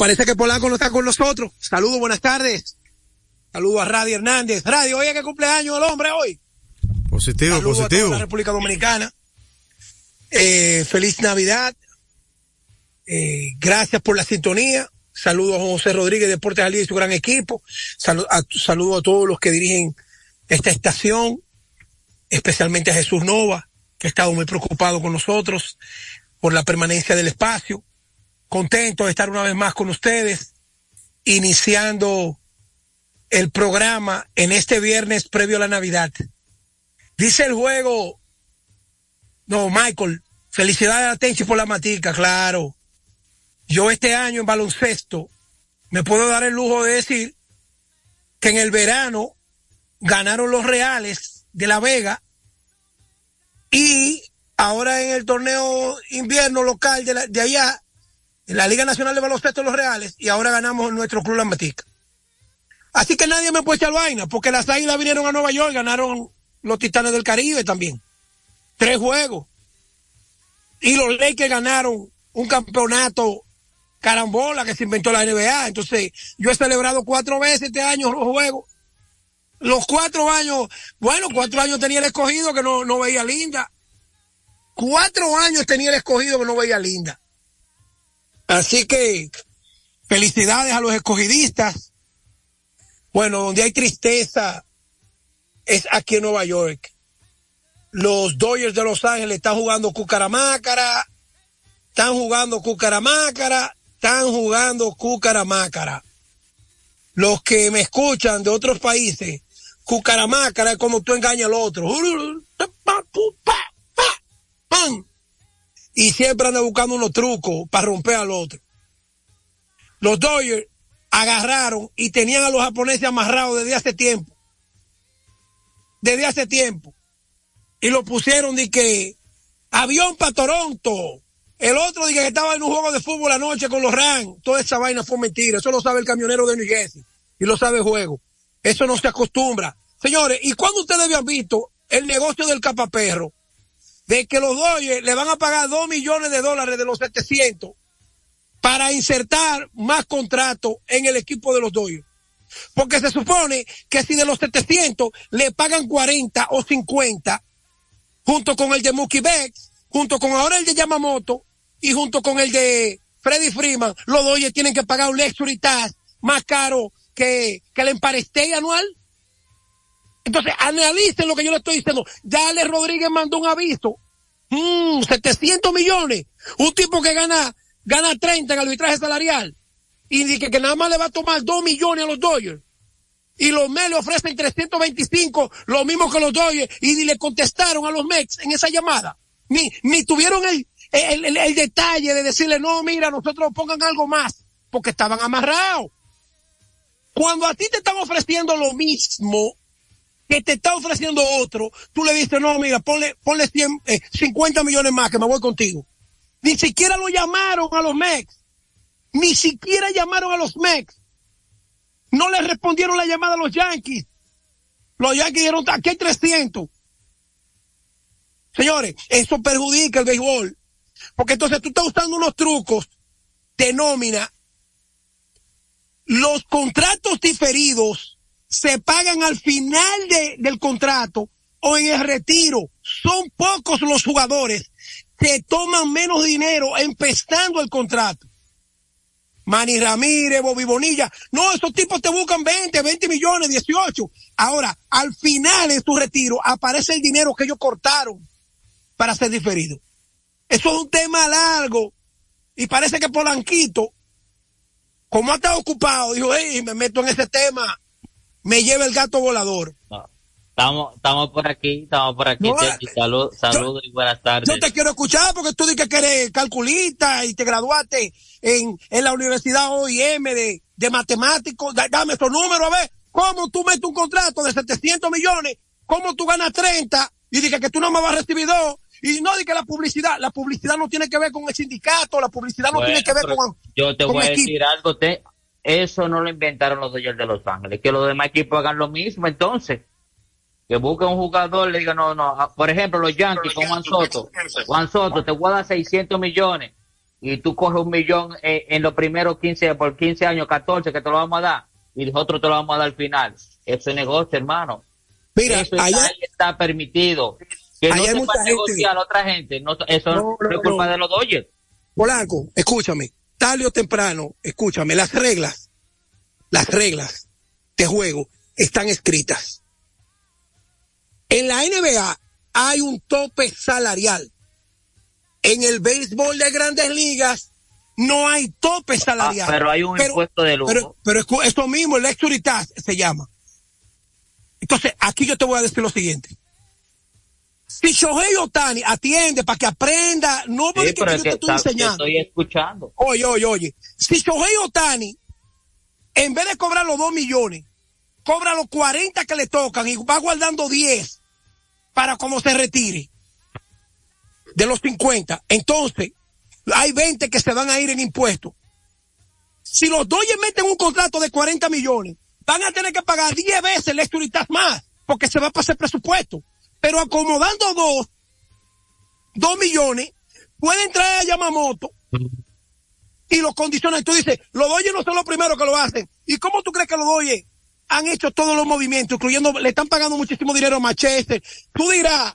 Parece que Polanco no está con nosotros. Saludos, buenas tardes. Saludos a Radio Hernández. Radio, oye que cumpleaños el hombre hoy. Positivo, a positivo. toda la República Dominicana. Eh, feliz Navidad. Eh, gracias por la sintonía. Saludos a José Rodríguez, Deportes al Día y su gran equipo. Saludos a, saludo a todos los que dirigen esta estación, especialmente a Jesús Nova, que ha estado muy preocupado con nosotros por la permanencia del espacio. Contento de estar una vez más con ustedes, iniciando el programa en este viernes previo a la Navidad. Dice el juego, no, Michael, felicidades a Tenchi por la matica, claro. Yo este año en baloncesto me puedo dar el lujo de decir que en el verano ganaron los Reales de La Vega y ahora en el torneo invierno local de, de allá, en la Liga Nacional de Baloncesto Los Reales, y ahora ganamos nuestro club La Matica. Así que nadie me puede echar vaina, porque las águilas vinieron a Nueva York ganaron los Titanes del Caribe también. Tres juegos. Y los Lakers ganaron un campeonato carambola que se inventó la NBA. Entonces, yo he celebrado cuatro veces este año los juegos. Los cuatro años, bueno, cuatro años tenía el escogido que no, no veía linda. Cuatro años tenía el escogido que no veía linda. Así que, felicidades a los escogidistas. Bueno, donde hay tristeza es aquí en Nueva York. Los Dodgers de Los Ángeles están jugando Cucaramácara, están jugando Cucaramácara, están jugando Cucaramácara. Los que me escuchan de otros países, Cucaramácara es como tú engañas al otro. Y siempre andan buscando unos trucos para romper al otro. Los Dodgers agarraron y tenían a los japoneses amarrados desde hace tiempo. Desde hace tiempo. Y lo pusieron de que avión para Toronto. El otro dije que estaba en un juego de fútbol anoche con los Rams. Toda esa vaina fue mentira. Eso lo sabe el camionero de New Jersey. Y lo sabe el juego. Eso no se acostumbra. Señores, ¿y cuándo ustedes habían visto el negocio del capaperro? De que los Dodgers le van a pagar dos millones de dólares de los 700 para insertar más contratos en el equipo de los Dodgers. Porque se supone que si de los 700 le pagan 40 o 50, junto con el de Mookie Betts, junto con ahora el de Yamamoto y junto con el de Freddy Freeman, los Dodgers tienen que pagar un luxury más caro que, el empareste anual. Entonces, analicen lo que yo le estoy diciendo. Dale Rodríguez mandó un aviso. Mm, 700 millones. Un tipo que gana, gana 30 en arbitraje salarial. y dice que nada más le va a tomar 2 millones a los Dodgers. Y los Mets le ofrecen 325, lo mismo que los Dodgers, y ni le contestaron a los Mets en esa llamada. Ni, ni tuvieron el, el- el detalle de decirle, no, mira, nosotros pongan algo más, porque estaban amarrados. Cuando a ti te están ofreciendo lo mismo que te está ofreciendo otro, tú le dices, no, mira, ponle, ponle 100, eh, 50 millones más, que me voy contigo. Ni siquiera lo llamaron a los Mex. Ni siquiera llamaron a los Mex. No le respondieron la llamada a los Yankees. Los Yankees dijeron, aquí hay 300. Señores, eso perjudica el béisbol. Porque entonces tú estás usando unos trucos de nómina. Los contratos diferidos se pagan al final de- del contrato o en el retiro. Son pocos los jugadores que toman menos dinero empezando el contrato. Manny Ramírez, Bobby Bonilla. No, esos tipos te buscan 20, 20 millones, 18. Ahora, al final de su retiro aparece el dinero que ellos cortaron para ser diferido. Eso es un tema largo. Y parece que Polanquito, como ha estado ocupado, dijo, hey, me meto en ese tema, me lleva el gato volador. Estamos, estamos por aquí, estamos por aquí. No. Salud, saludos y buenas tardes. Yo te quiero escuchar porque tú dices que eres calculista y te graduaste en, en la Universidad OIM de, de matemáticos. Da- Dame esos números, a ver, ¿cómo tú metes un contrato de 700 millones? ¿Cómo tú ganas 30? Y dices que tú no me vas a recibir dos. Y no dices que la publicidad, la publicidad no tiene que ver con el sindicato, la publicidad no Bueno, tiene que ver con... Yo te con voy a decir algo. Te, eso no lo inventaron los Dodgers de Los Ángeles. Que los demás equipos hagan lo mismo entonces. Que busquen un jugador, le digan, no, no. ah, Por ejemplo, los Yankees con Juan Soto. Juan Soto, te voy a dar 600 millones. Y tú coges un millón eh, en los primeros 15, por 15 años, 14, que te lo vamos a dar. Y nosotros te lo vamos a dar al final. Eso es negocio, hermano. Mira, eso allá- ahí está permitido. Que no se pueda negociar a otra gente. No, eso No, es culpa de los Dodgers. Polanco, escúchame, tarde o temprano, escúchame, las reglas, las reglas de juego están escritas. En la NBA hay un tope salarial. En el béisbol de grandes ligas no hay tope salarial. Ah, pero hay un impuesto de lujo. Pero, pero esto mismo, el luxury tax se llama. Entonces, aquí yo te voy a decir lo siguiente. Si Shohei Otani atiende para que aprenda, no Sí, porque pero yo es te que estoy enseñando. estoy escuchando. Oye, oye, oye. Si Shohei Otani, en vez de cobrar los 2 millones, cobra los 40 que le tocan y va guardando 10 para como se retire de los 50, entonces hay 20 que se van a ir en impuestos. Si los Dodgers meten un contrato de 40 millones, van a tener que pagar 10 veces el Esturitas más, porque se va a pasar presupuesto. Pero acomodando dos, dos millones, pueden traer a Yamamoto y los condicionan. Y tú dices, los Dodgers no son los primeros que lo hacen. ¿Y cómo tú crees que los Dodgers han hecho todos los movimientos, incluyendo, le están pagando muchísimo dinero a Manchester? Tú dirás,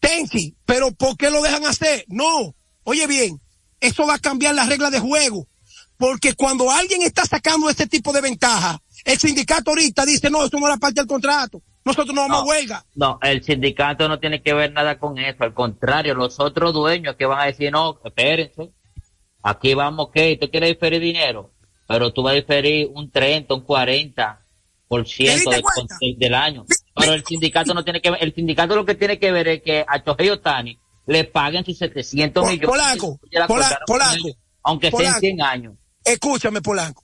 Tenchi, pero ¿por qué lo dejan hacer? No. Oye bien, eso va a cambiar las reglas de juego. Porque cuando alguien está sacando este tipo de ventaja, el sindicato ahorita dice, no, eso no era parte del contrato. Nosotros no vamos a huelga. No, el sindicato no tiene que ver nada con eso. Al contrario, los otros dueños que van a decir, no, espérense. Aquí vamos, que ¿Tú quieres diferir dinero? Pero tú vas a diferir un 30, un 40 por ciento ¿Te del, año. Pero el sindicato no tiene que ver, el sindicato lo que tiene que ver es que a Chohei Otani le paguen sus 700 Pol- millones. Polaco, Pola- Polaco, ellos, aunque sean Polaco. 100 años. Escúchame, Polanco.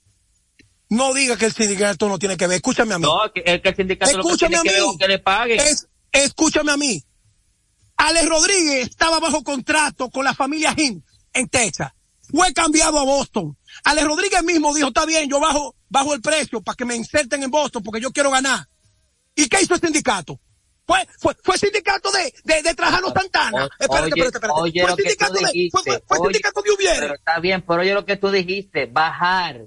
No diga que el sindicato no tiene que ver. Escúchame a mí. No, que, el sindicato lo que tiene a que ver mí. que le paguen. Es- escúchame a mí. Alex Rodríguez estaba bajo contrato con la familia Jim en Texas. Fue cambiado a Boston. Alex Rodríguez mismo dijo, está bien, yo bajo, bajo el precio para que me inserten en Boston porque yo quiero ganar. ¿Y qué hizo el sindicato? Fue, fue, fue el sindicato de, de, de Trajano Santana. O- espérate, oye, espérate, espérate. oye fue sindicato de, fue, fue, oye, sindicato de Ubiere. Pero está bien, pero oye lo que tú dijiste, bajar.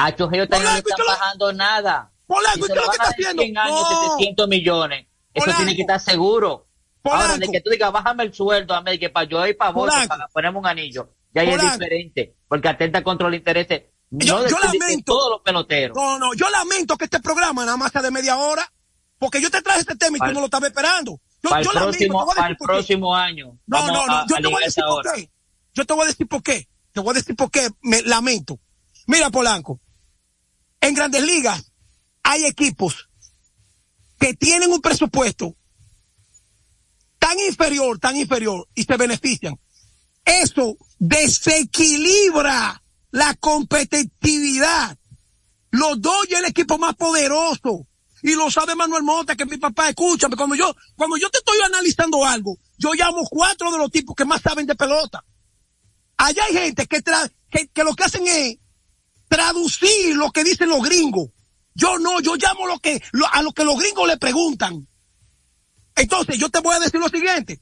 A Chohei Otani no le Polanco, están ¿y bajando nada. Polanco, Si ¿y qué es lo que está haciendo? 100 años, No. 700 millones. Eso Polanco. tiene que estar seguro. Ahora, de Polanco. que tú digas, bájame el sueldo a mí, que para yo ir para vos, Polanco. para ponerme un anillo. Ya ahí es Polanco. diferente, porque atenta contra intereses. Yo- no yo de lamento. todos los peloteros. No, no, yo lamento que este programa nada más sea de media hora, porque yo te traje este tema y Para tú el- no lo estabas esperando. Yo, para el yo lamento, próximo, a para el próximo año. No, no, no, a- yo a te voy a decir por qué. Yo te voy a decir por qué. Te voy a decir por qué me lamento. Mira, Polanco, en grandes ligas hay equipos que tienen un presupuesto tan inferior, tan inferior y se benefician. Eso desequilibra la competitividad. Los dos y el equipo más poderoso. Y lo sabe Manuel Mota, que mi papá, escúchame, cuando yo, cuando yo te estoy analizando algo, yo llamo cuatro de los tipos que más saben de pelota. Allá hay gente que, tra que lo que hacen es traducir lo que dicen los gringos. Yo no, yo llamo lo que, lo, a lo que los gringos le preguntan. Entonces, yo te voy a decir lo siguiente.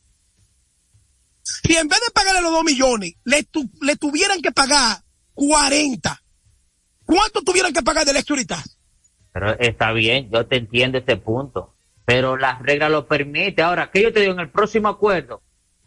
Si en vez de pagarle los dos millones, le, tu, le tuvieran que pagar 40, ¿cuánto tuvieran que pagar de lecturitas? Pero está bien, yo te entiendo este punto. Pero las reglas lo permiten. Ahora, que yo te digo en el próximo acuerdo,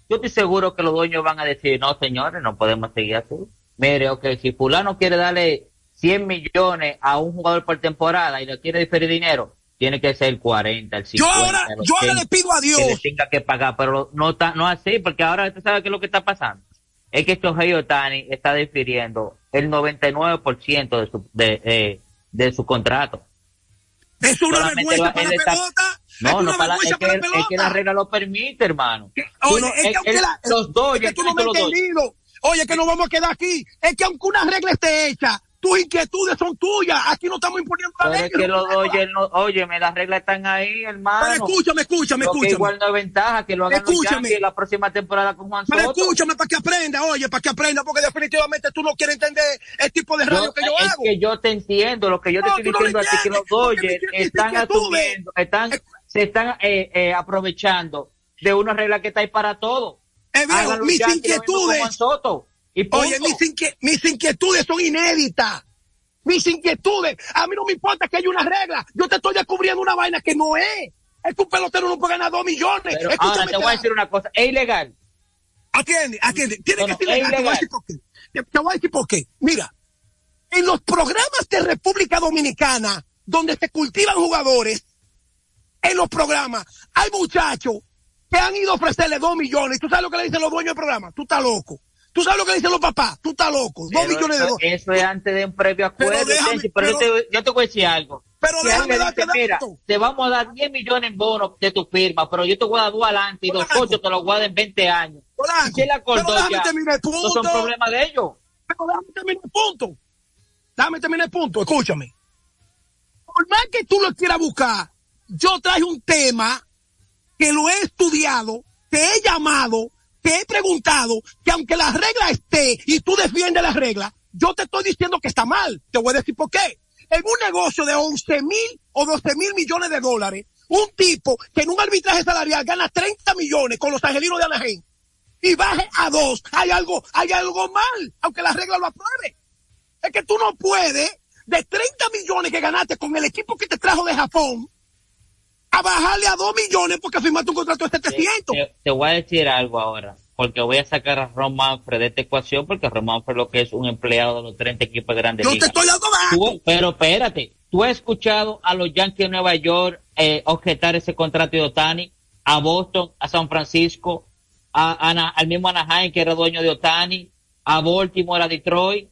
yo estoy seguro que los dueños van a decir, no, señores, no podemos seguir así. Mire, ok, si fulano quiere darle 100 millones a un jugador por temporada y le quiere diferir dinero, tiene que ser el 40, el 50. Yo ahora, yo ahora 80, le pido a Dios. Que le tenga que pagar, pero no está, no así, porque ahora tú sabes qué es lo que está pasando. Es que Shohei Otani está difiriendo el 99% de su, de, eh, de su contrato. Es una Solamente vergüenza para él la está- pelota. No, es no, para, es, que, para la es que la regla lo permite, hermano. Oye, no- es que la, los dos, es que tú no me has entendido. Oye, que nos vamos a quedar aquí. Es que aunque una regla esté hecha, tus inquietudes son tuyas. Aquí no estamos imponiendo la Pero ley. es que los Dodgers no, óyeme, las reglas están ahí, hermano. Pero escúchame, escúchame, Lo que escúchame. igual no es ventaja que lo hagan Escúchame. La próxima temporada con Juan Pero Soto. escúchame para que aprenda, oye, para que aprenda, porque definitivamente tú no quieres entender el tipo de radio Yo- que yo es hago. que yo te entiendo, lo que yo te No, estoy no diciendo a ti que los Dodgers están asumiendo, están, se están eh, eh, aprovechando de una regla que está ahí para todo. Eh, mis Yankees inquietudes- Soto. Y. Oye, mis, inquietudes son inéditas. Mis inquietudes. A mí no me importa que haya una regla. Yo te estoy descubriendo una vaina que no es. Es que un pelotero no puede ganar dos millones. Pero Escúchame, ahora te voy a decir una cosa, es ilegal. Atiende, atiende. Tiene No, que no, ser es legal. Te voy a ilegal. decir por qué. Te, te voy a decir por qué. Mira, en los programas de República Dominicana, donde se cultivan jugadores, en los programas, hay muchachos que han ido a ofrecerle dos millones. ¿Tú sabes lo que le dicen los dueños del programa? Tú estás loco. ¿Tú sabes lo que dicen los papás? Tú estás loco. Dos millones de dólares. eso es antes de un previo acuerdo, Pero déjame- Tenchi, pero, yo, te, yo te voy a decir algo. Pero Si déjame darte mira, te vamos a dar 10 millones en bonos de tu firma, pero yo te voy a dar dos adelante y los ocho te los voy a dar en 20 años. ¿Y quién la acordó pero ya? el Esos son punto. problemas de ellos. Pero déjame terminar el punto. Déjame terminar el punto. Escúchame. Por más que tú lo quieras buscar, yo traje un tema que lo he estudiado, que he llamado, que he preguntado, que aunque la regla esté y tú defiendes la regla, yo te estoy diciendo que está mal. Te voy a decir por qué. En un negocio de 11 mil o 12 mil millones de dólares, un tipo que en un arbitraje salarial gana 30 millones con los angelinos de Anaheim y baje a dos, hay algo, hay algo mal, aunque la regla lo apruebe. Es que tú no puedes, de 30 millones que ganaste con el equipo que te trajo de Japón, a bajarle a 2 millones porque firmaste un contrato de 700. Te, te voy a decir algo ahora, porque voy a sacar a Ron Manfred de esta ecuación, porque Ron Manfred lo que es un empleado de los 30 equipos grandes Yo te estoy dando. Tú- pero espérate, tú has escuchado a los Yankees de Nueva York eh, objetar ese contrato de Otani, a Boston, a San Francisco, a, Ana- al mismo Anaheim que era dueño de Otani, a Baltimore, a Detroit.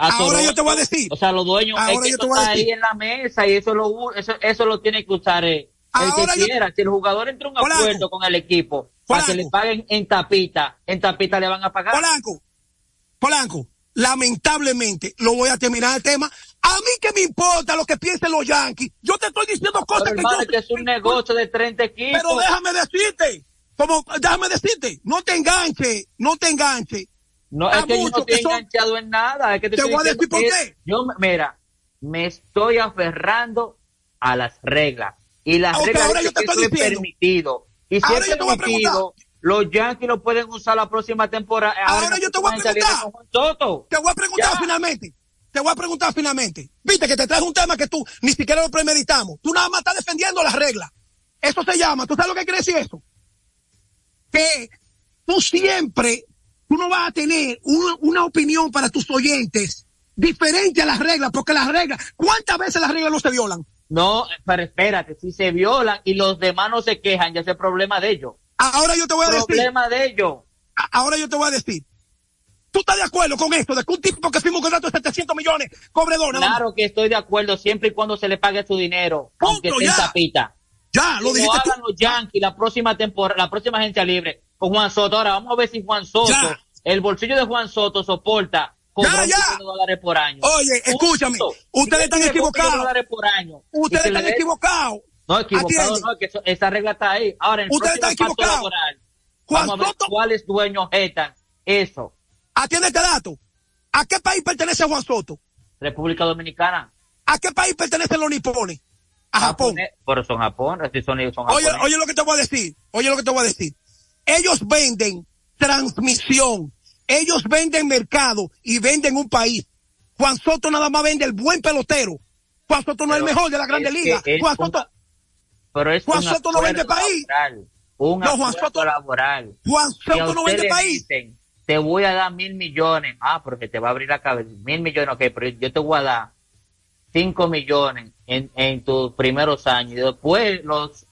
A Ahora Toronto. yo te voy a decir. O sea, los dueños, es Ahora que yo eso te voy a está ahí en la mesa y eso lo, eso, eso lo tiene que usar eh, el Ahora que yo- quiera. Si el jugador entra a un Polanco. acuerdo con el equipo para que le paguen en tapita, en tapita le van a pagar. Polanco, Polanco, lamentablemente, lo voy a terminar el tema. A mí que me importa lo que piensen los Yankees. Yo te estoy diciendo cosas Pero que yo... que es un negocio de 30 equipos. Pero déjame decirte, como, déjame decirte, no te enganche, no te enganche. No, es que yo no estoy que son- enganchado en nada. Es que te, Te voy a decir por que qué. Yo, mira, me estoy aferrando a las reglas. Y las Ah, ok, reglas que eso es permitido. Y si Ahora es yo te voy a permitido, los Yankees lo pueden usar la próxima temporada. Ahora yo te voy a preguntar. Te voy a preguntar Ya. finalmente. Te voy a preguntar finalmente. Viste que te traes un tema que tú ni siquiera lo premeditamos. Tú nada más estás defendiendo las reglas. Eso se llama. ¿Tú sabes lo que quiere decir eso? Que tú siempre, tú no vas a tener una, una opinión para tus oyentes diferente a las reglas, porque las reglas, ¿cuántas veces las reglas no se violan? No, pero espérate, si se violan y los demás no se quejan, ya es el problema de ellos. Ahora yo te voy a decir. Problema de ellos. Ahora yo te voy a decir. ¿Tú estás de acuerdo con esto? De que un tipo que firma un contrato de 700 millones cobre más? Claro que estoy de acuerdo siempre y cuando se le pague su dinero, aunque esté en ya. tapita. Ya, lo dijiste tú. hagan los Yankees la próxima temporada, la próxima agencia libre con Juan Soto. Ahora vamos a ver si Juan Soto, Ya. el bolsillo de Juan Soto soporta ya. dólares por año. Oye, escúchame, Punto. ustedes están equivocados. por año, Ustedes le están equivocados. No, equivocado Atiende. no, que eso- esa regla está ahí. Ahora, en el Ustedes están equivocados. laboral, Juan vamos a ver Soto- cuáles dueños jetan eso. Atiende este dato. ¿A qué país pertenece Juan Soto? República Dominicana. ¿A qué país pertenecen los nipones? A Japón. Japone- Pero son Japón, así son, son Oye, japoneses. oye lo que te voy a decir. Oye lo que te voy a decir. Ellos venden transmisión. Ellos venden mercado y venden un país. Juan Soto nada más vende el buen pelotero. Juan Soto no es el mejor de la Grande Liga. Juan un- Soto, Pero es Juan un Soto no vende país. laboral, un No, Juan Soto- laboral. Juan Soto no vende país. dicen, te voy a dar mil millones. Ah, porque te va a abrir la cabeza. Mil millones, ok, pero yo te voy a dar cinco millones en, en tus primeros años. Y después los,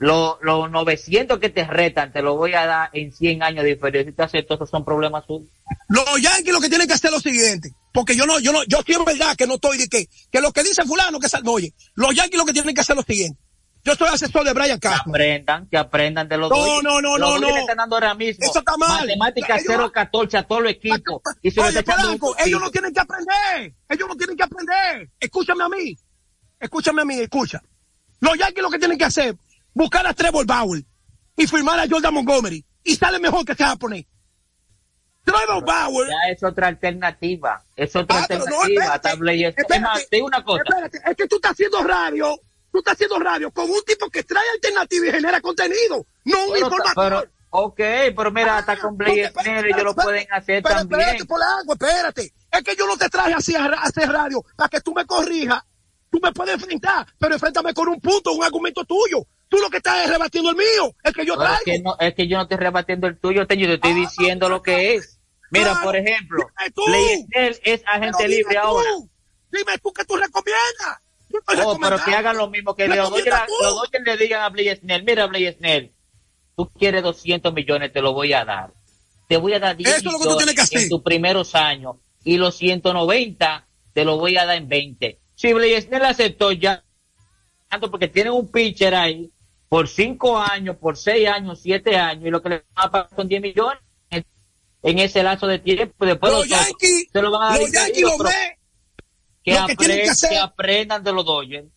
los, los 900 que te retan, te lo voy a dar en 100 años de diferencia. Si te acepto, esos son problemas suyos. Los Yankees lo que tienen que hacer es lo siguiente. Porque yo no, yo no, yo sí es verdad que no estoy de que, que lo que dice fulano que sal- oye, los Yankees lo que tienen que hacer es lo siguiente. Yo soy asesor de Brian Que Cashman. aprendan, que aprendan de los No, Dodgers. no, no, Los no, no. están dando ahora mismo. Eso está mal. Matemática Ellos- 0-14 a todos los equipos. Y se lo Oye, Polanco, ellos no tienen que aprender. Ellos no tienen que aprender. Escúchame a mí. Escúchame a mí, escucha. Los Yankees lo que tienen que hacer, buscar a Trevor Bauer y firmar a Jordan Montgomery. Y sale mejor que japonés. Trevor Bauer. Ya es otra alternativa. Es otra Ah, pero no, alternativa. espérate. Es más, te digo una cosa. Espérate, es que tú estás haciendo radio. Tú estás haciendo radio con un tipo que trae alternativa y genera contenido. No un informador. pero, ok, pero mira, hasta con Blake Snell ellos lo pueden hacer Pero también. espérate, Polanco, espérate. Es que yo no te traje así a, a hacer radio para que tú me corrijas. Tú me puedes enfrentar, pero enfréntame con un punto, un argumento tuyo. Tú lo que estás es rebatiendo el mío, el que yo traigo. es, que no, es que yo no estoy rebatiendo el tuyo, te, yo te estoy diciendo lo que es. Mira, Claro, por ejemplo, Snell es agente libre tú. ahora. Dime tú que tú recomiendas. Oh, pero que hagan lo mismo que los Dodgers le digan a Blake Snell, mira Blake Snell, tú quieres 200 millones, te lo voy a dar. Te voy a dar 10 Eso es lo que tú millones tienes que hacer. en tus primeros años y los 190 te lo voy a dar en 20. Si Blake Snell aceptó ya, tanto porque tienen un pitcher ahí por 5 años, por 6 años, 7 años y lo que le van a pagar son 10 millones en- ese lazo de tiempo. Después Los los Yankees, se lo van a dar los Yankees diferido, lo pero ven. que, lo que que apren- hacer- que aprendan de los Dodgers.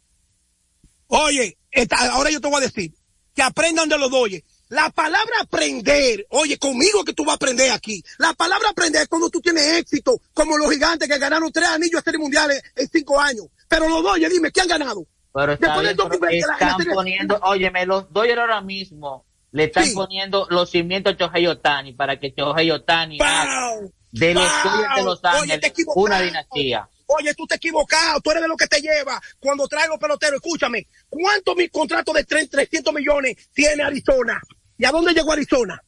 Oye, esta- ahora yo te voy a decir que aprendan de los doyes. La palabra aprender, oye, conmigo que tú vas a aprender aquí. La palabra aprender es cuando tú tienes éxito, como los gigantes que ganaron tres anillos a mundiales en cinco años. Pero los doyes, dime, ¿qué han ganado? Pero está Después bien, del pero 2020, la- la están poniendo, óyeme, los Dodgers ahora mismo le están Sí. poniendo los cimientos a Shohei Otani para que Shohei Otani de los. Dodgers de Los Ángeles una dinastía. Oye, tú te equivocado, tú eres de lo que te lleva cuando trae los peloteros. Escúchame, ¿cuántos mi contratos de 300, 300 millones tiene Arizona? ¿Y a dónde llegó Arizona?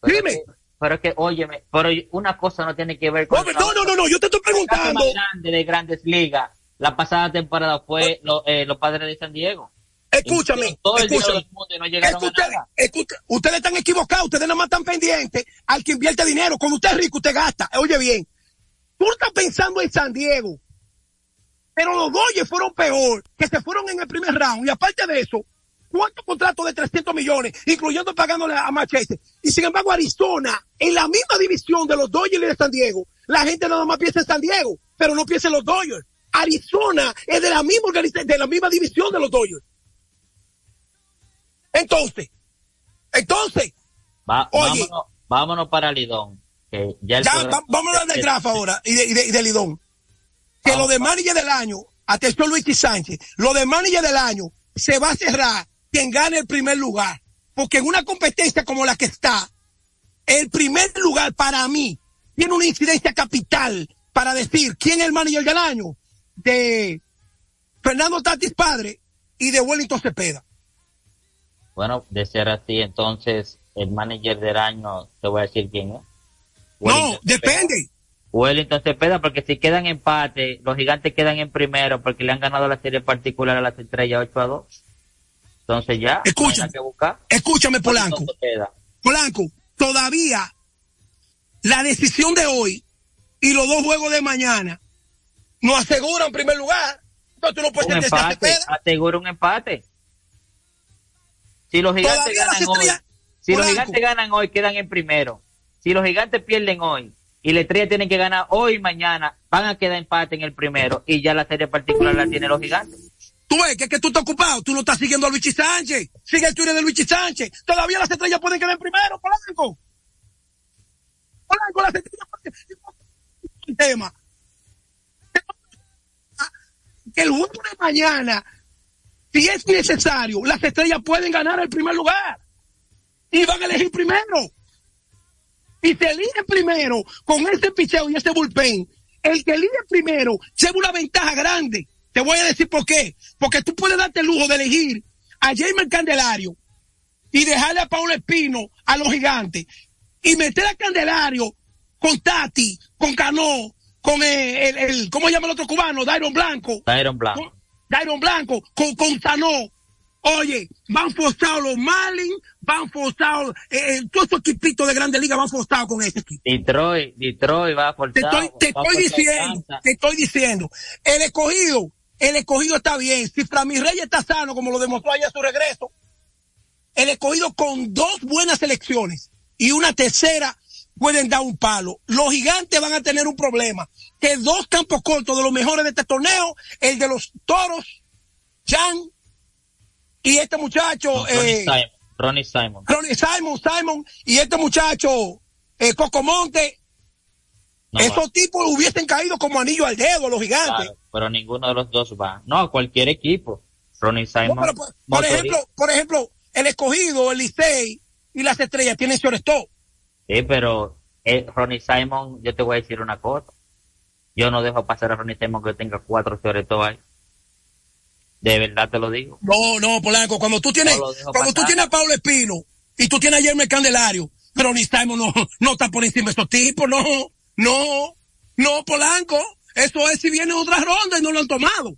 Pero Dime. que- pero que, óyeme, pero una cosa no tiene que ver con... No, no, no, no, yo te estoy preguntando. más grande de Grandes Ligas la pasada temporada fue lo- eh, los padres de San Diego. Escúchame, todo escúchame. no Es que a ustedes, es que ustedes están equivocados, ustedes nada más están pendientes al que invierte dinero. Cuando usted es rico, usted gasta. Oye bien, tú estás pensando en San Diego, pero los Dodgers fueron peor, que se fueron en el primer round. Y aparte de eso, ¿cuántos contratos de 300 millones, incluyendo pagándole a Machete? Y sin embargo, Arizona, en la misma división de los Dodgers y de San Diego, la gente nada más piensa en San Diego, pero no piensa en los Dodgers. Arizona es de la misma organiza- de la misma división de los Dodgers. Entonces, entonces, Va- Oye. vámonos, vámonos para Lidón. Que ya el ya, programa- del draft ahora y de, y de, y de Lidón. Que lo de manager del año, atención Luis Sánchez, lo de manager del año se va a cerrar quien gane el primer lugar. Porque en una competencia como la que está, el primer lugar para mí tiene una incidencia capital para decir quién es el manager del año de Fernando Tatis padre y de Wellington Cepeda. Bueno, de ser así, entonces el manager del año, te voy a decir quién es. No, Cepeda. depende. Wellington Cepeda, porque si quedan empate, los gigantes quedan en primero porque le han ganado la serie particular a las estrellas 8 a 2. Entonces ya, nada que buscar. Escúchame, Polanco. Polanco, todavía la decisión de hoy y los dos juegos de mañana nos aseguran primer lugar. Entonces tú no puedes un empate, asegura un empate. Si los gigantes Todavía ganan hoy, si los gigantes ganan hoy, quedan en primero. Si los gigantes pierden hoy y la estrella tienen que ganar hoy y mañana, van a quedar empate en el primero y ya la serie particular la tienen los gigantes. Tú ves que, es que tú estás ocupado, tú no estás siguiendo a Luigi Sánchez. Sigue el Twitter de Luigi Sánchez. Todavía las estrellas pueden quedar en primero, Polanco. Polanco, las estrellas pueden el tema. Que el juego de mañana, si es necesario, las estrellas pueden ganar el primer lugar. Y van a elegir primero. Y se eligen primero con ese picheo y ese bullpen. El que elige primero lleva una ventaja grande. Te voy a decir por qué. Porque tú puedes darte el lujo de elegir a Jaime Candelario y dejarle a Paulo Espino a los gigantes y meter a Candelario con Tati, con Cano, con eh, el, el, ¿cómo se llama el otro cubano? Dairon Blanco. Dairon Blanco. Dairon Blanco, con, con Sanó. Oye, van forzados los Marlins, van forzados, eh, eh, todos estos equipitos de Grandes Ligas van forzados con ese equipo. Detroit, Detroit va a forzar. Te estoy, te estoy diciendo, te estoy diciendo, el escogido, el escogido está bien. Si Framí Reyes está sano, como lo demostró ayer a su regreso, el escogido con dos buenas selecciones y una tercera pueden dar un palo. Los gigantes van a tener un problema. Que dos campos cortos de los mejores de este torneo, el de los toros, Jan y este muchacho, No, eh, Simon. Ronnie Simon. Ronnie Simon, Simon y este muchacho, eh, Coco Monte, No esos tipos hubiesen caído como anillo al dedo, los gigantes. Claro, pero ninguno de los dos va. No, cualquier equipo. Ronnie Simon. No, pero por, ejemplo, por ejemplo, el escogido, el Licey y las estrellas tienen shortstop. Sí, pero eh, Ronnie Simon, yo te voy a decir una cosa. Yo no dejo pasar a Ronnie Simon que tenga cuatro sobre todo ahí. De verdad te lo digo. No, no, Polanco, cuando tú tienes, No cuando tú pasar. tienes a Pablo Espino y tú tienes a Jeremy Candelario, ni Simon no, no está por encima de estos tipos, no, no, no, Polanco, eso es si viene otra ronda y no lo han tomado.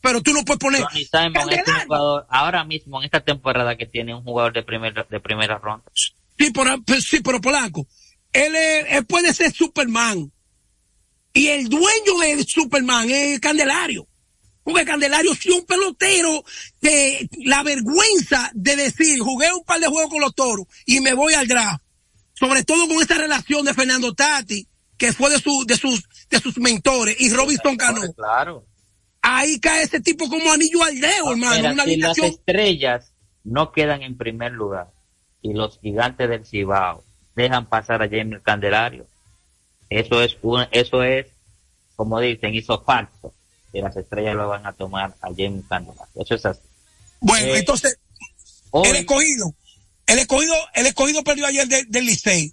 Pero tú no puedes poner, Ronnie Simon es un jugador, ahora mismo en esta temporada que tiene un jugador de primera, de primera ronda. Sí, pero, sí, pero Polanco, él, es- él puede ser Superman. Y el dueño de Superman es Candelario. Porque Candelario sí un pelotero que la vergüenza de decir, jugué un par de juegos con los toros y me voy al draft. Sobre todo con esta relación de Fernando Tati, que fue de, su, de, sus, de sus mentores, y Robinson Cano. Claro. Ahí cae ese tipo como anillo al dedo, hermano. Mira, una si las estrellas no quedan en primer lugar y los gigantes del Cibao dejan pasar a Jamie Candelario, eso es un, eso es, como dicen, hizo falso. Y las estrellas lo van a tomar a Jamie Candelario. Eso es así. Bueno, Eh, entonces, hoy- el escogido, el escogido, el escogido perdió ayer de- del Licey.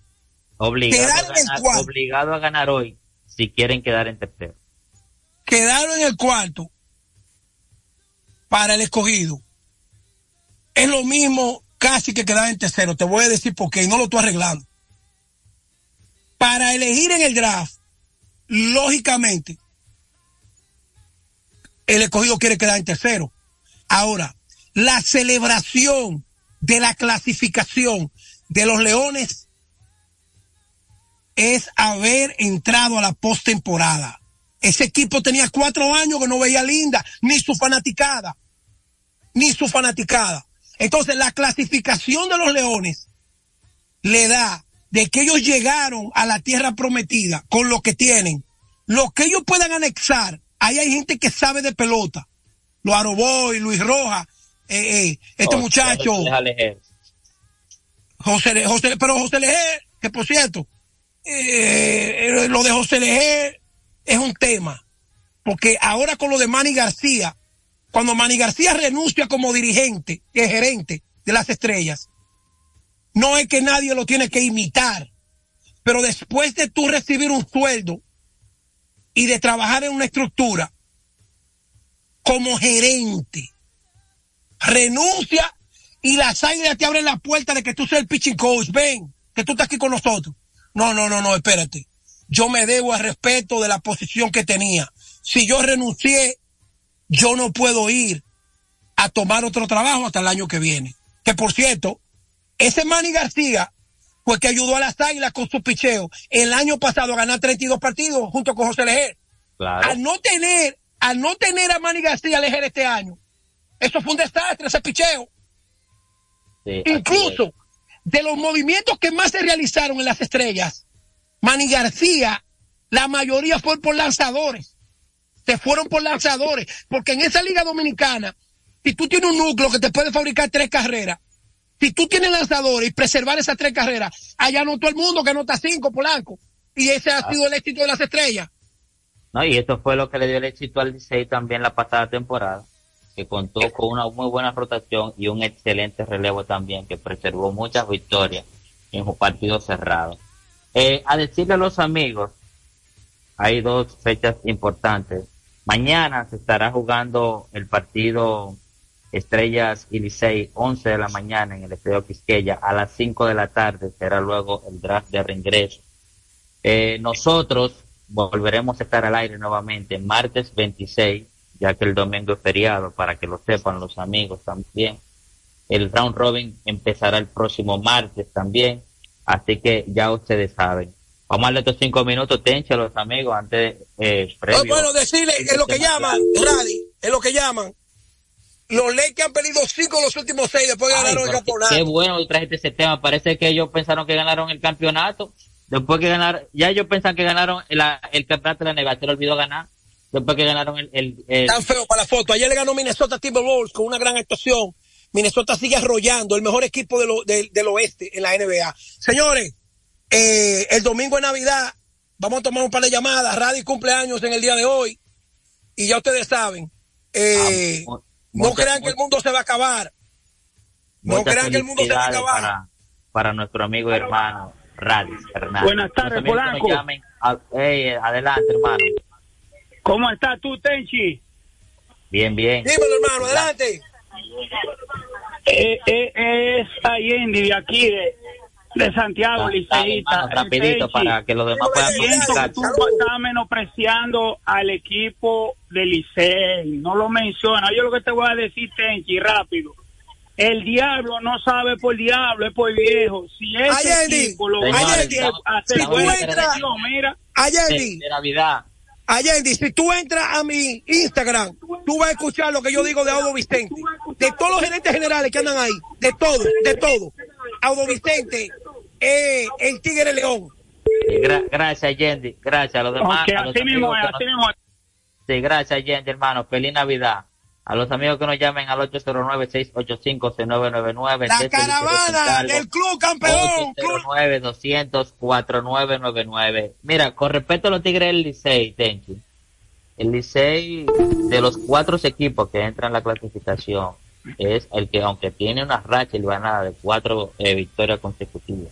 Obligado a, ganar, obligado a ganar hoy si quieren quedar en tercero. quedaron en el cuarto para el escogido. Es lo mismo casi que quedar en tercero. Te voy a decir por qué no lo estoy arreglando. Para elegir en el draft, lógicamente, el escogido quiere quedar en tercero. Ahora, la celebración de la clasificación de los Leones es haber entrado a la postemporada. Ese equipo tenía cuatro años que no veía linda, ni su fanaticada, ni su fanaticada. Entonces la clasificación de los leones le da de que ellos llegaron a la tierra prometida con lo que tienen, lo que ellos puedan anexar. Ahí hay gente que sabe de pelota. Los Aroboy, Luis Roja, eh, eh, este Oh, muchacho. José, José, pero José Leger, que por cierto, eh, lo de José Leger es un tema. Porque ahora con lo de Manny García, cuando Manny García renuncia como dirigente, y gerente de las estrellas, no es que nadie lo tiene que imitar. Pero después de tú recibir un sueldo y de trabajar en una estructura como gerente, renuncia y las águilas te abren la puerta de que tú seas el pitching coach. Ven, que tú estás aquí con nosotros. No, no, no, no, espérate. Yo me debo al respeto de la posición que tenía. Si yo renuncié, yo no puedo ir a tomar otro trabajo hasta el año que viene. Que por cierto, ese Manny García fue que ayudó a las águilas con su picheo el año pasado a ganar 32 partidos junto con José Lejer. Claro. Al no tener, al no tener a Manny García Lejer este año, eso fue un desastre, ese picheo. Sí, Incluso de los movimientos que más se realizaron en las estrellas, Manny García, la mayoría fue por lanzadores. Se fueron por lanzadores. Porque en esa liga dominicana, si tú tienes un núcleo que te puede fabricar tres carreras, si tú tienes lanzadores y preservar esas tres carreras, allá no todo el mundo que nota cinco, Polanco. Y ese ha Ah. sido el éxito de las estrellas. ¿no? Y esto fue lo que le dio el éxito al Licey también la pasada temporada, que contó con una muy buena rotación y un excelente relevo también, que preservó muchas victorias en un partido cerrado. Eh, a decirle a los amigos, hay dos fechas importantes. Mañana se estará jugando el partido Estrellas y Licey, 11 de la mañana en el Estadio Quisqueya. A las 5 de la tarde será luego el draft de reingreso. Eh, nosotros volveremos a estar al aire nuevamente martes 26, ya que el domingo es feriado, para que lo sepan los amigos también. El round robin empezará el próximo martes también, así que ya ustedes saben. Vamos a darle estos cinco minutos, tencha a los amigos, antes, eh, previo. Oh, bueno, decirle, es lo que llaman, Radi, es lo que llaman. Los Lakers han perdido cinco de los últimos seis después de Ay, ganar el campeonato. Qué bueno que trajiste ese tema. Parece que ellos pensaron que ganaron el campeonato. Después que ganaron, ya ellos pensan que ganaron la- el campeonato de la NBA. Se le olvidó ganar. Después que ganaron el, el, el- Tan feo para la foto. Ayer le ganó Minnesota Timberwolves con una gran actuación. Minnesota sigue arrollando el mejor equipo de lo- del- del oeste en la NBA. Señores, eh, el domingo es Navidad. Vamos a tomar un par de llamadas. Radio cumpleaños en el día de hoy. Y ya ustedes saben, eh, mu- no crean que el mundo se va a acabar. No muchas crean que el mundo se va a felicidades acabar. Para, para nuestro amigo y hermano Radis Hernández. Buenas tardes, Polanco. a- adelante, hermano. ¿Cómo estás tú, Tenchi? Bien, bien. Dímelo, hermano, adelante. Eh, eh, es Allende de aquí, de, de Santiago, liceísta. rapidito para que los demás puedan que tú estás menospreciando al equipo de Licey. No lo menciona. Yo lo que te voy a decir, Tenchi, rápido. El diablo no sabe por diablo, es por viejo. Si ese Allende, equipo lo va a estamos- hacer estamos buena en selección, mira. Allende, De, de Navidad. Allende, si tú entras a mi Instagram, tú vas a escuchar lo que yo digo de Audo Vicente. De todos los gerentes generales que andan ahí, de todo, de todo. Audo Vicente, eh, el Tigre León. Sí, gra- gracias, Yendi. Gracias a los demás. Ok, a los así mismo amigos es, que así nos- mismo es. Sí, gracias, Yendi, hermano. Feliz Navidad. A los amigos que nos llamen al 809-685-6999. La caravana del club campeón. Club- 809-200-4999. Mira, con respecto a los Tigres del Licey, Tenchi, el Licey, de los cuatro equipos que entran en la clasificación, es el que, aunque tiene una racha y ganada de cuatro eh, victorias consecutivas,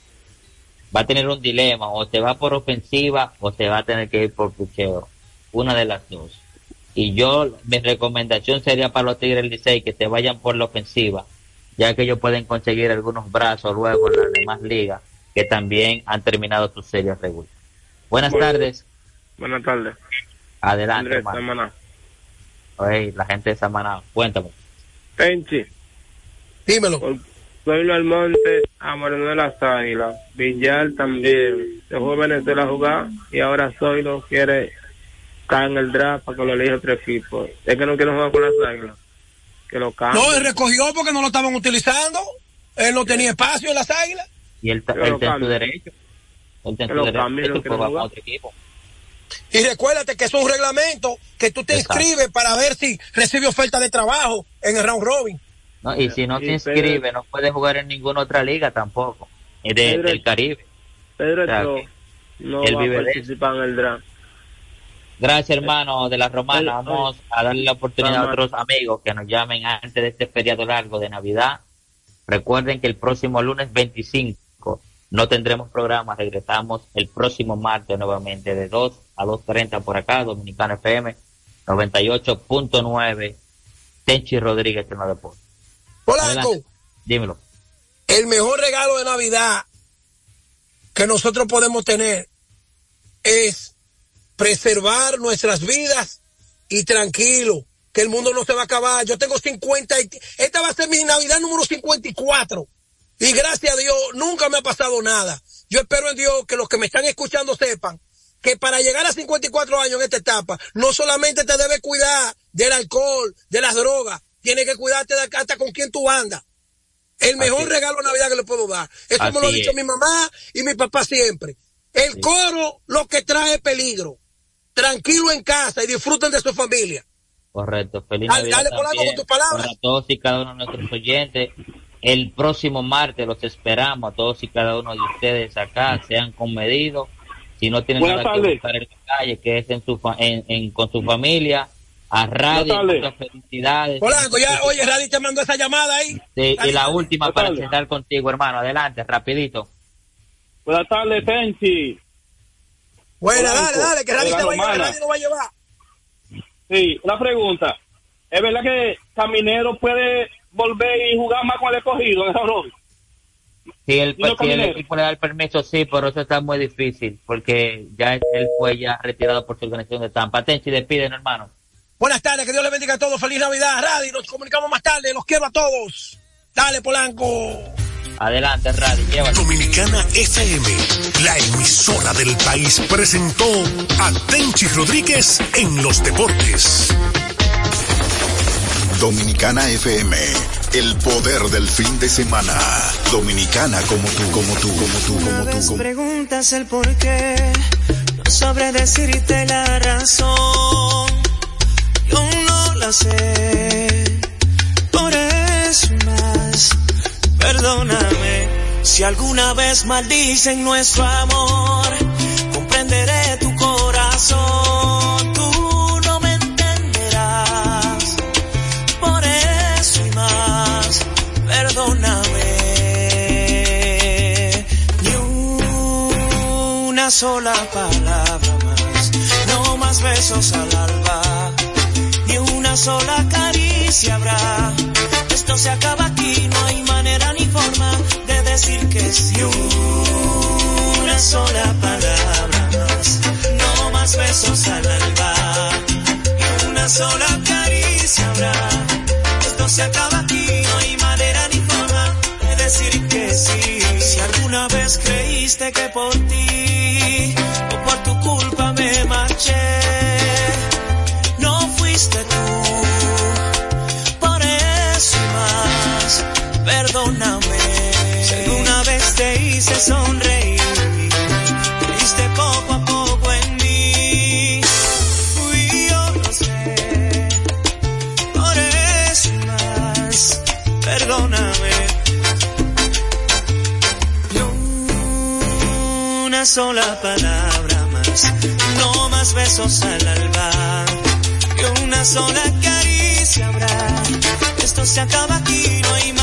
va a tener un dilema, o se va por ofensiva o se va a tener que ir por picheo. Una de las dos. Y yo, mi recomendación sería para los Tigres Licey que se vayan por la ofensiva, ya que ellos pueden conseguir algunos brazos luego en las demás ligas que también han terminado sus series regulares. Buenas Bueno. tardes. Buenas tardes. Adelante, Andrés hermano. Samaná. Oye, la gente de Samaná, cuéntame. Penchi. Dímelo. Pueblo Almonte, a Moreno de las Águilas. Villar también. Se fue a Venezuela a jugar y ahora Zoilo quiere caer en el draft para que lo elija otro equipo. Es que no quiere jugar con las Águilas. Que lo cambie. No, él recogió porque no lo estaban utilizando. Él no tenía espacio en las águilas. Y él, está en su derecho. Él está en su derecho. jugar. con otro equipo. Y recuérdate que es un reglamento que tú te Exacto. inscribes para ver si recibe oferta de trabajo en el round robin. ¿No? Y si no se inscribe, no puede jugar en ninguna otra liga tampoco. de- Pedro- del Caribe. Pedro O sea, no él va a vive participar en el draft. Gracias, hermano de la Romana. Vamos a darle la oportunidad a otros amigos que nos llamen antes de este feriado largo de Navidad. Recuerden que el próximo lunes 25 no tendremos programa. Regresamos el próximo martes nuevamente de 2 a 2.30 por acá, Dominicana FM 98.9. Tenchi Rodríguez en los deportes. Polanco. Dímelo. el mejor regalo de Navidad que nosotros podemos tener es preservar nuestras vidas y tranquilo, que el mundo no se va a acabar. Yo tengo 50, y- esta va a ser mi Navidad número 54. Y gracias a Dios nunca me ha pasado nada. Yo espero en Dios que los que me están escuchando sepan que para llegar a 54 años en esta etapa, no solamente te debes cuidar del alcohol, de las drogas, tienes que cuidarte de hasta con quién tú andas. El mejor Así regalo de Navidad que le puedo dar. Eso me lo ha dicho es. mi mamá y mi papá siempre. El coro lo que trae peligro. Tranquilo en casa y disfruten de su familia. Correcto. Feliz Navidad dale, también con tus palabras. para todos y cada uno de nuestros oyentes. El próximo martes los esperamos a todos y cada uno de ustedes acá, sean comedidos. Si no tienen Buenas nada que tardes. buscar en la calle, que es en su fa- en, en- con su familia, a radio, muchas felicidades. Polanco, ya, oye, Radi te mandó esa llamada ahí. Sí, y la última Buenas para cerrar contigo, hermano. Adelante, rapidito. Buenas tardes, Tenchi. Bueno, Polanco, dale, dale, que Radi de la te va a llevar, Romana. Radi nos va a llevar. Sí, una pregunta. ¿Es verdad que Caminero puede volver y jugar más con el escogido en el Robbie? Si el, Dino si el equipo le da el permiso, sí, pero eso está muy difícil, porque ya él fue ya retirado por su organización de Tampa. Tenchi, despiden, hermano. Buenas tardes, que Dios les bendiga a todos. Feliz Navidad, Radi. Nos comunicamos más tarde. Los quiero a todos. Dale, Polanco. Adelante, Radio, llévate. Dominicana FM, la emisora del país, presentó a Tenchi Rodríguez en los deportes. Dominicana FM, el poder del fin de semana. Dominicana como tú, como tú, como tú, como tú, como preguntas el por qué, no sabré decirte la razón. Yo no la sé, por eso más. Perdóname si alguna vez maldicen nuestro amor. Comprenderé tu corazón, tú no me entenderás. Por eso y más, perdóname. Ni una sola palabra más, no más besos al una sola caricia habrá. Esto se acaba aquí, no hay manera ni forma de decir que sí. Una sola palabra no más besos al alba, ni una sola caricia habrá. Esto se acaba aquí, no hay manera ni forma de decir que sí. Si alguna vez creíste que por ti o por tu culpa me marché, no fuiste tú. Perdóname. Si alguna vez te hice sonreír, creíste poco a poco en mí. Fui yo, lo sé. Por eso y más, perdóname. Ni una sola palabra más, no más besos al alba, y una sola caricia habrá. Esto se acaba aquí, no hay de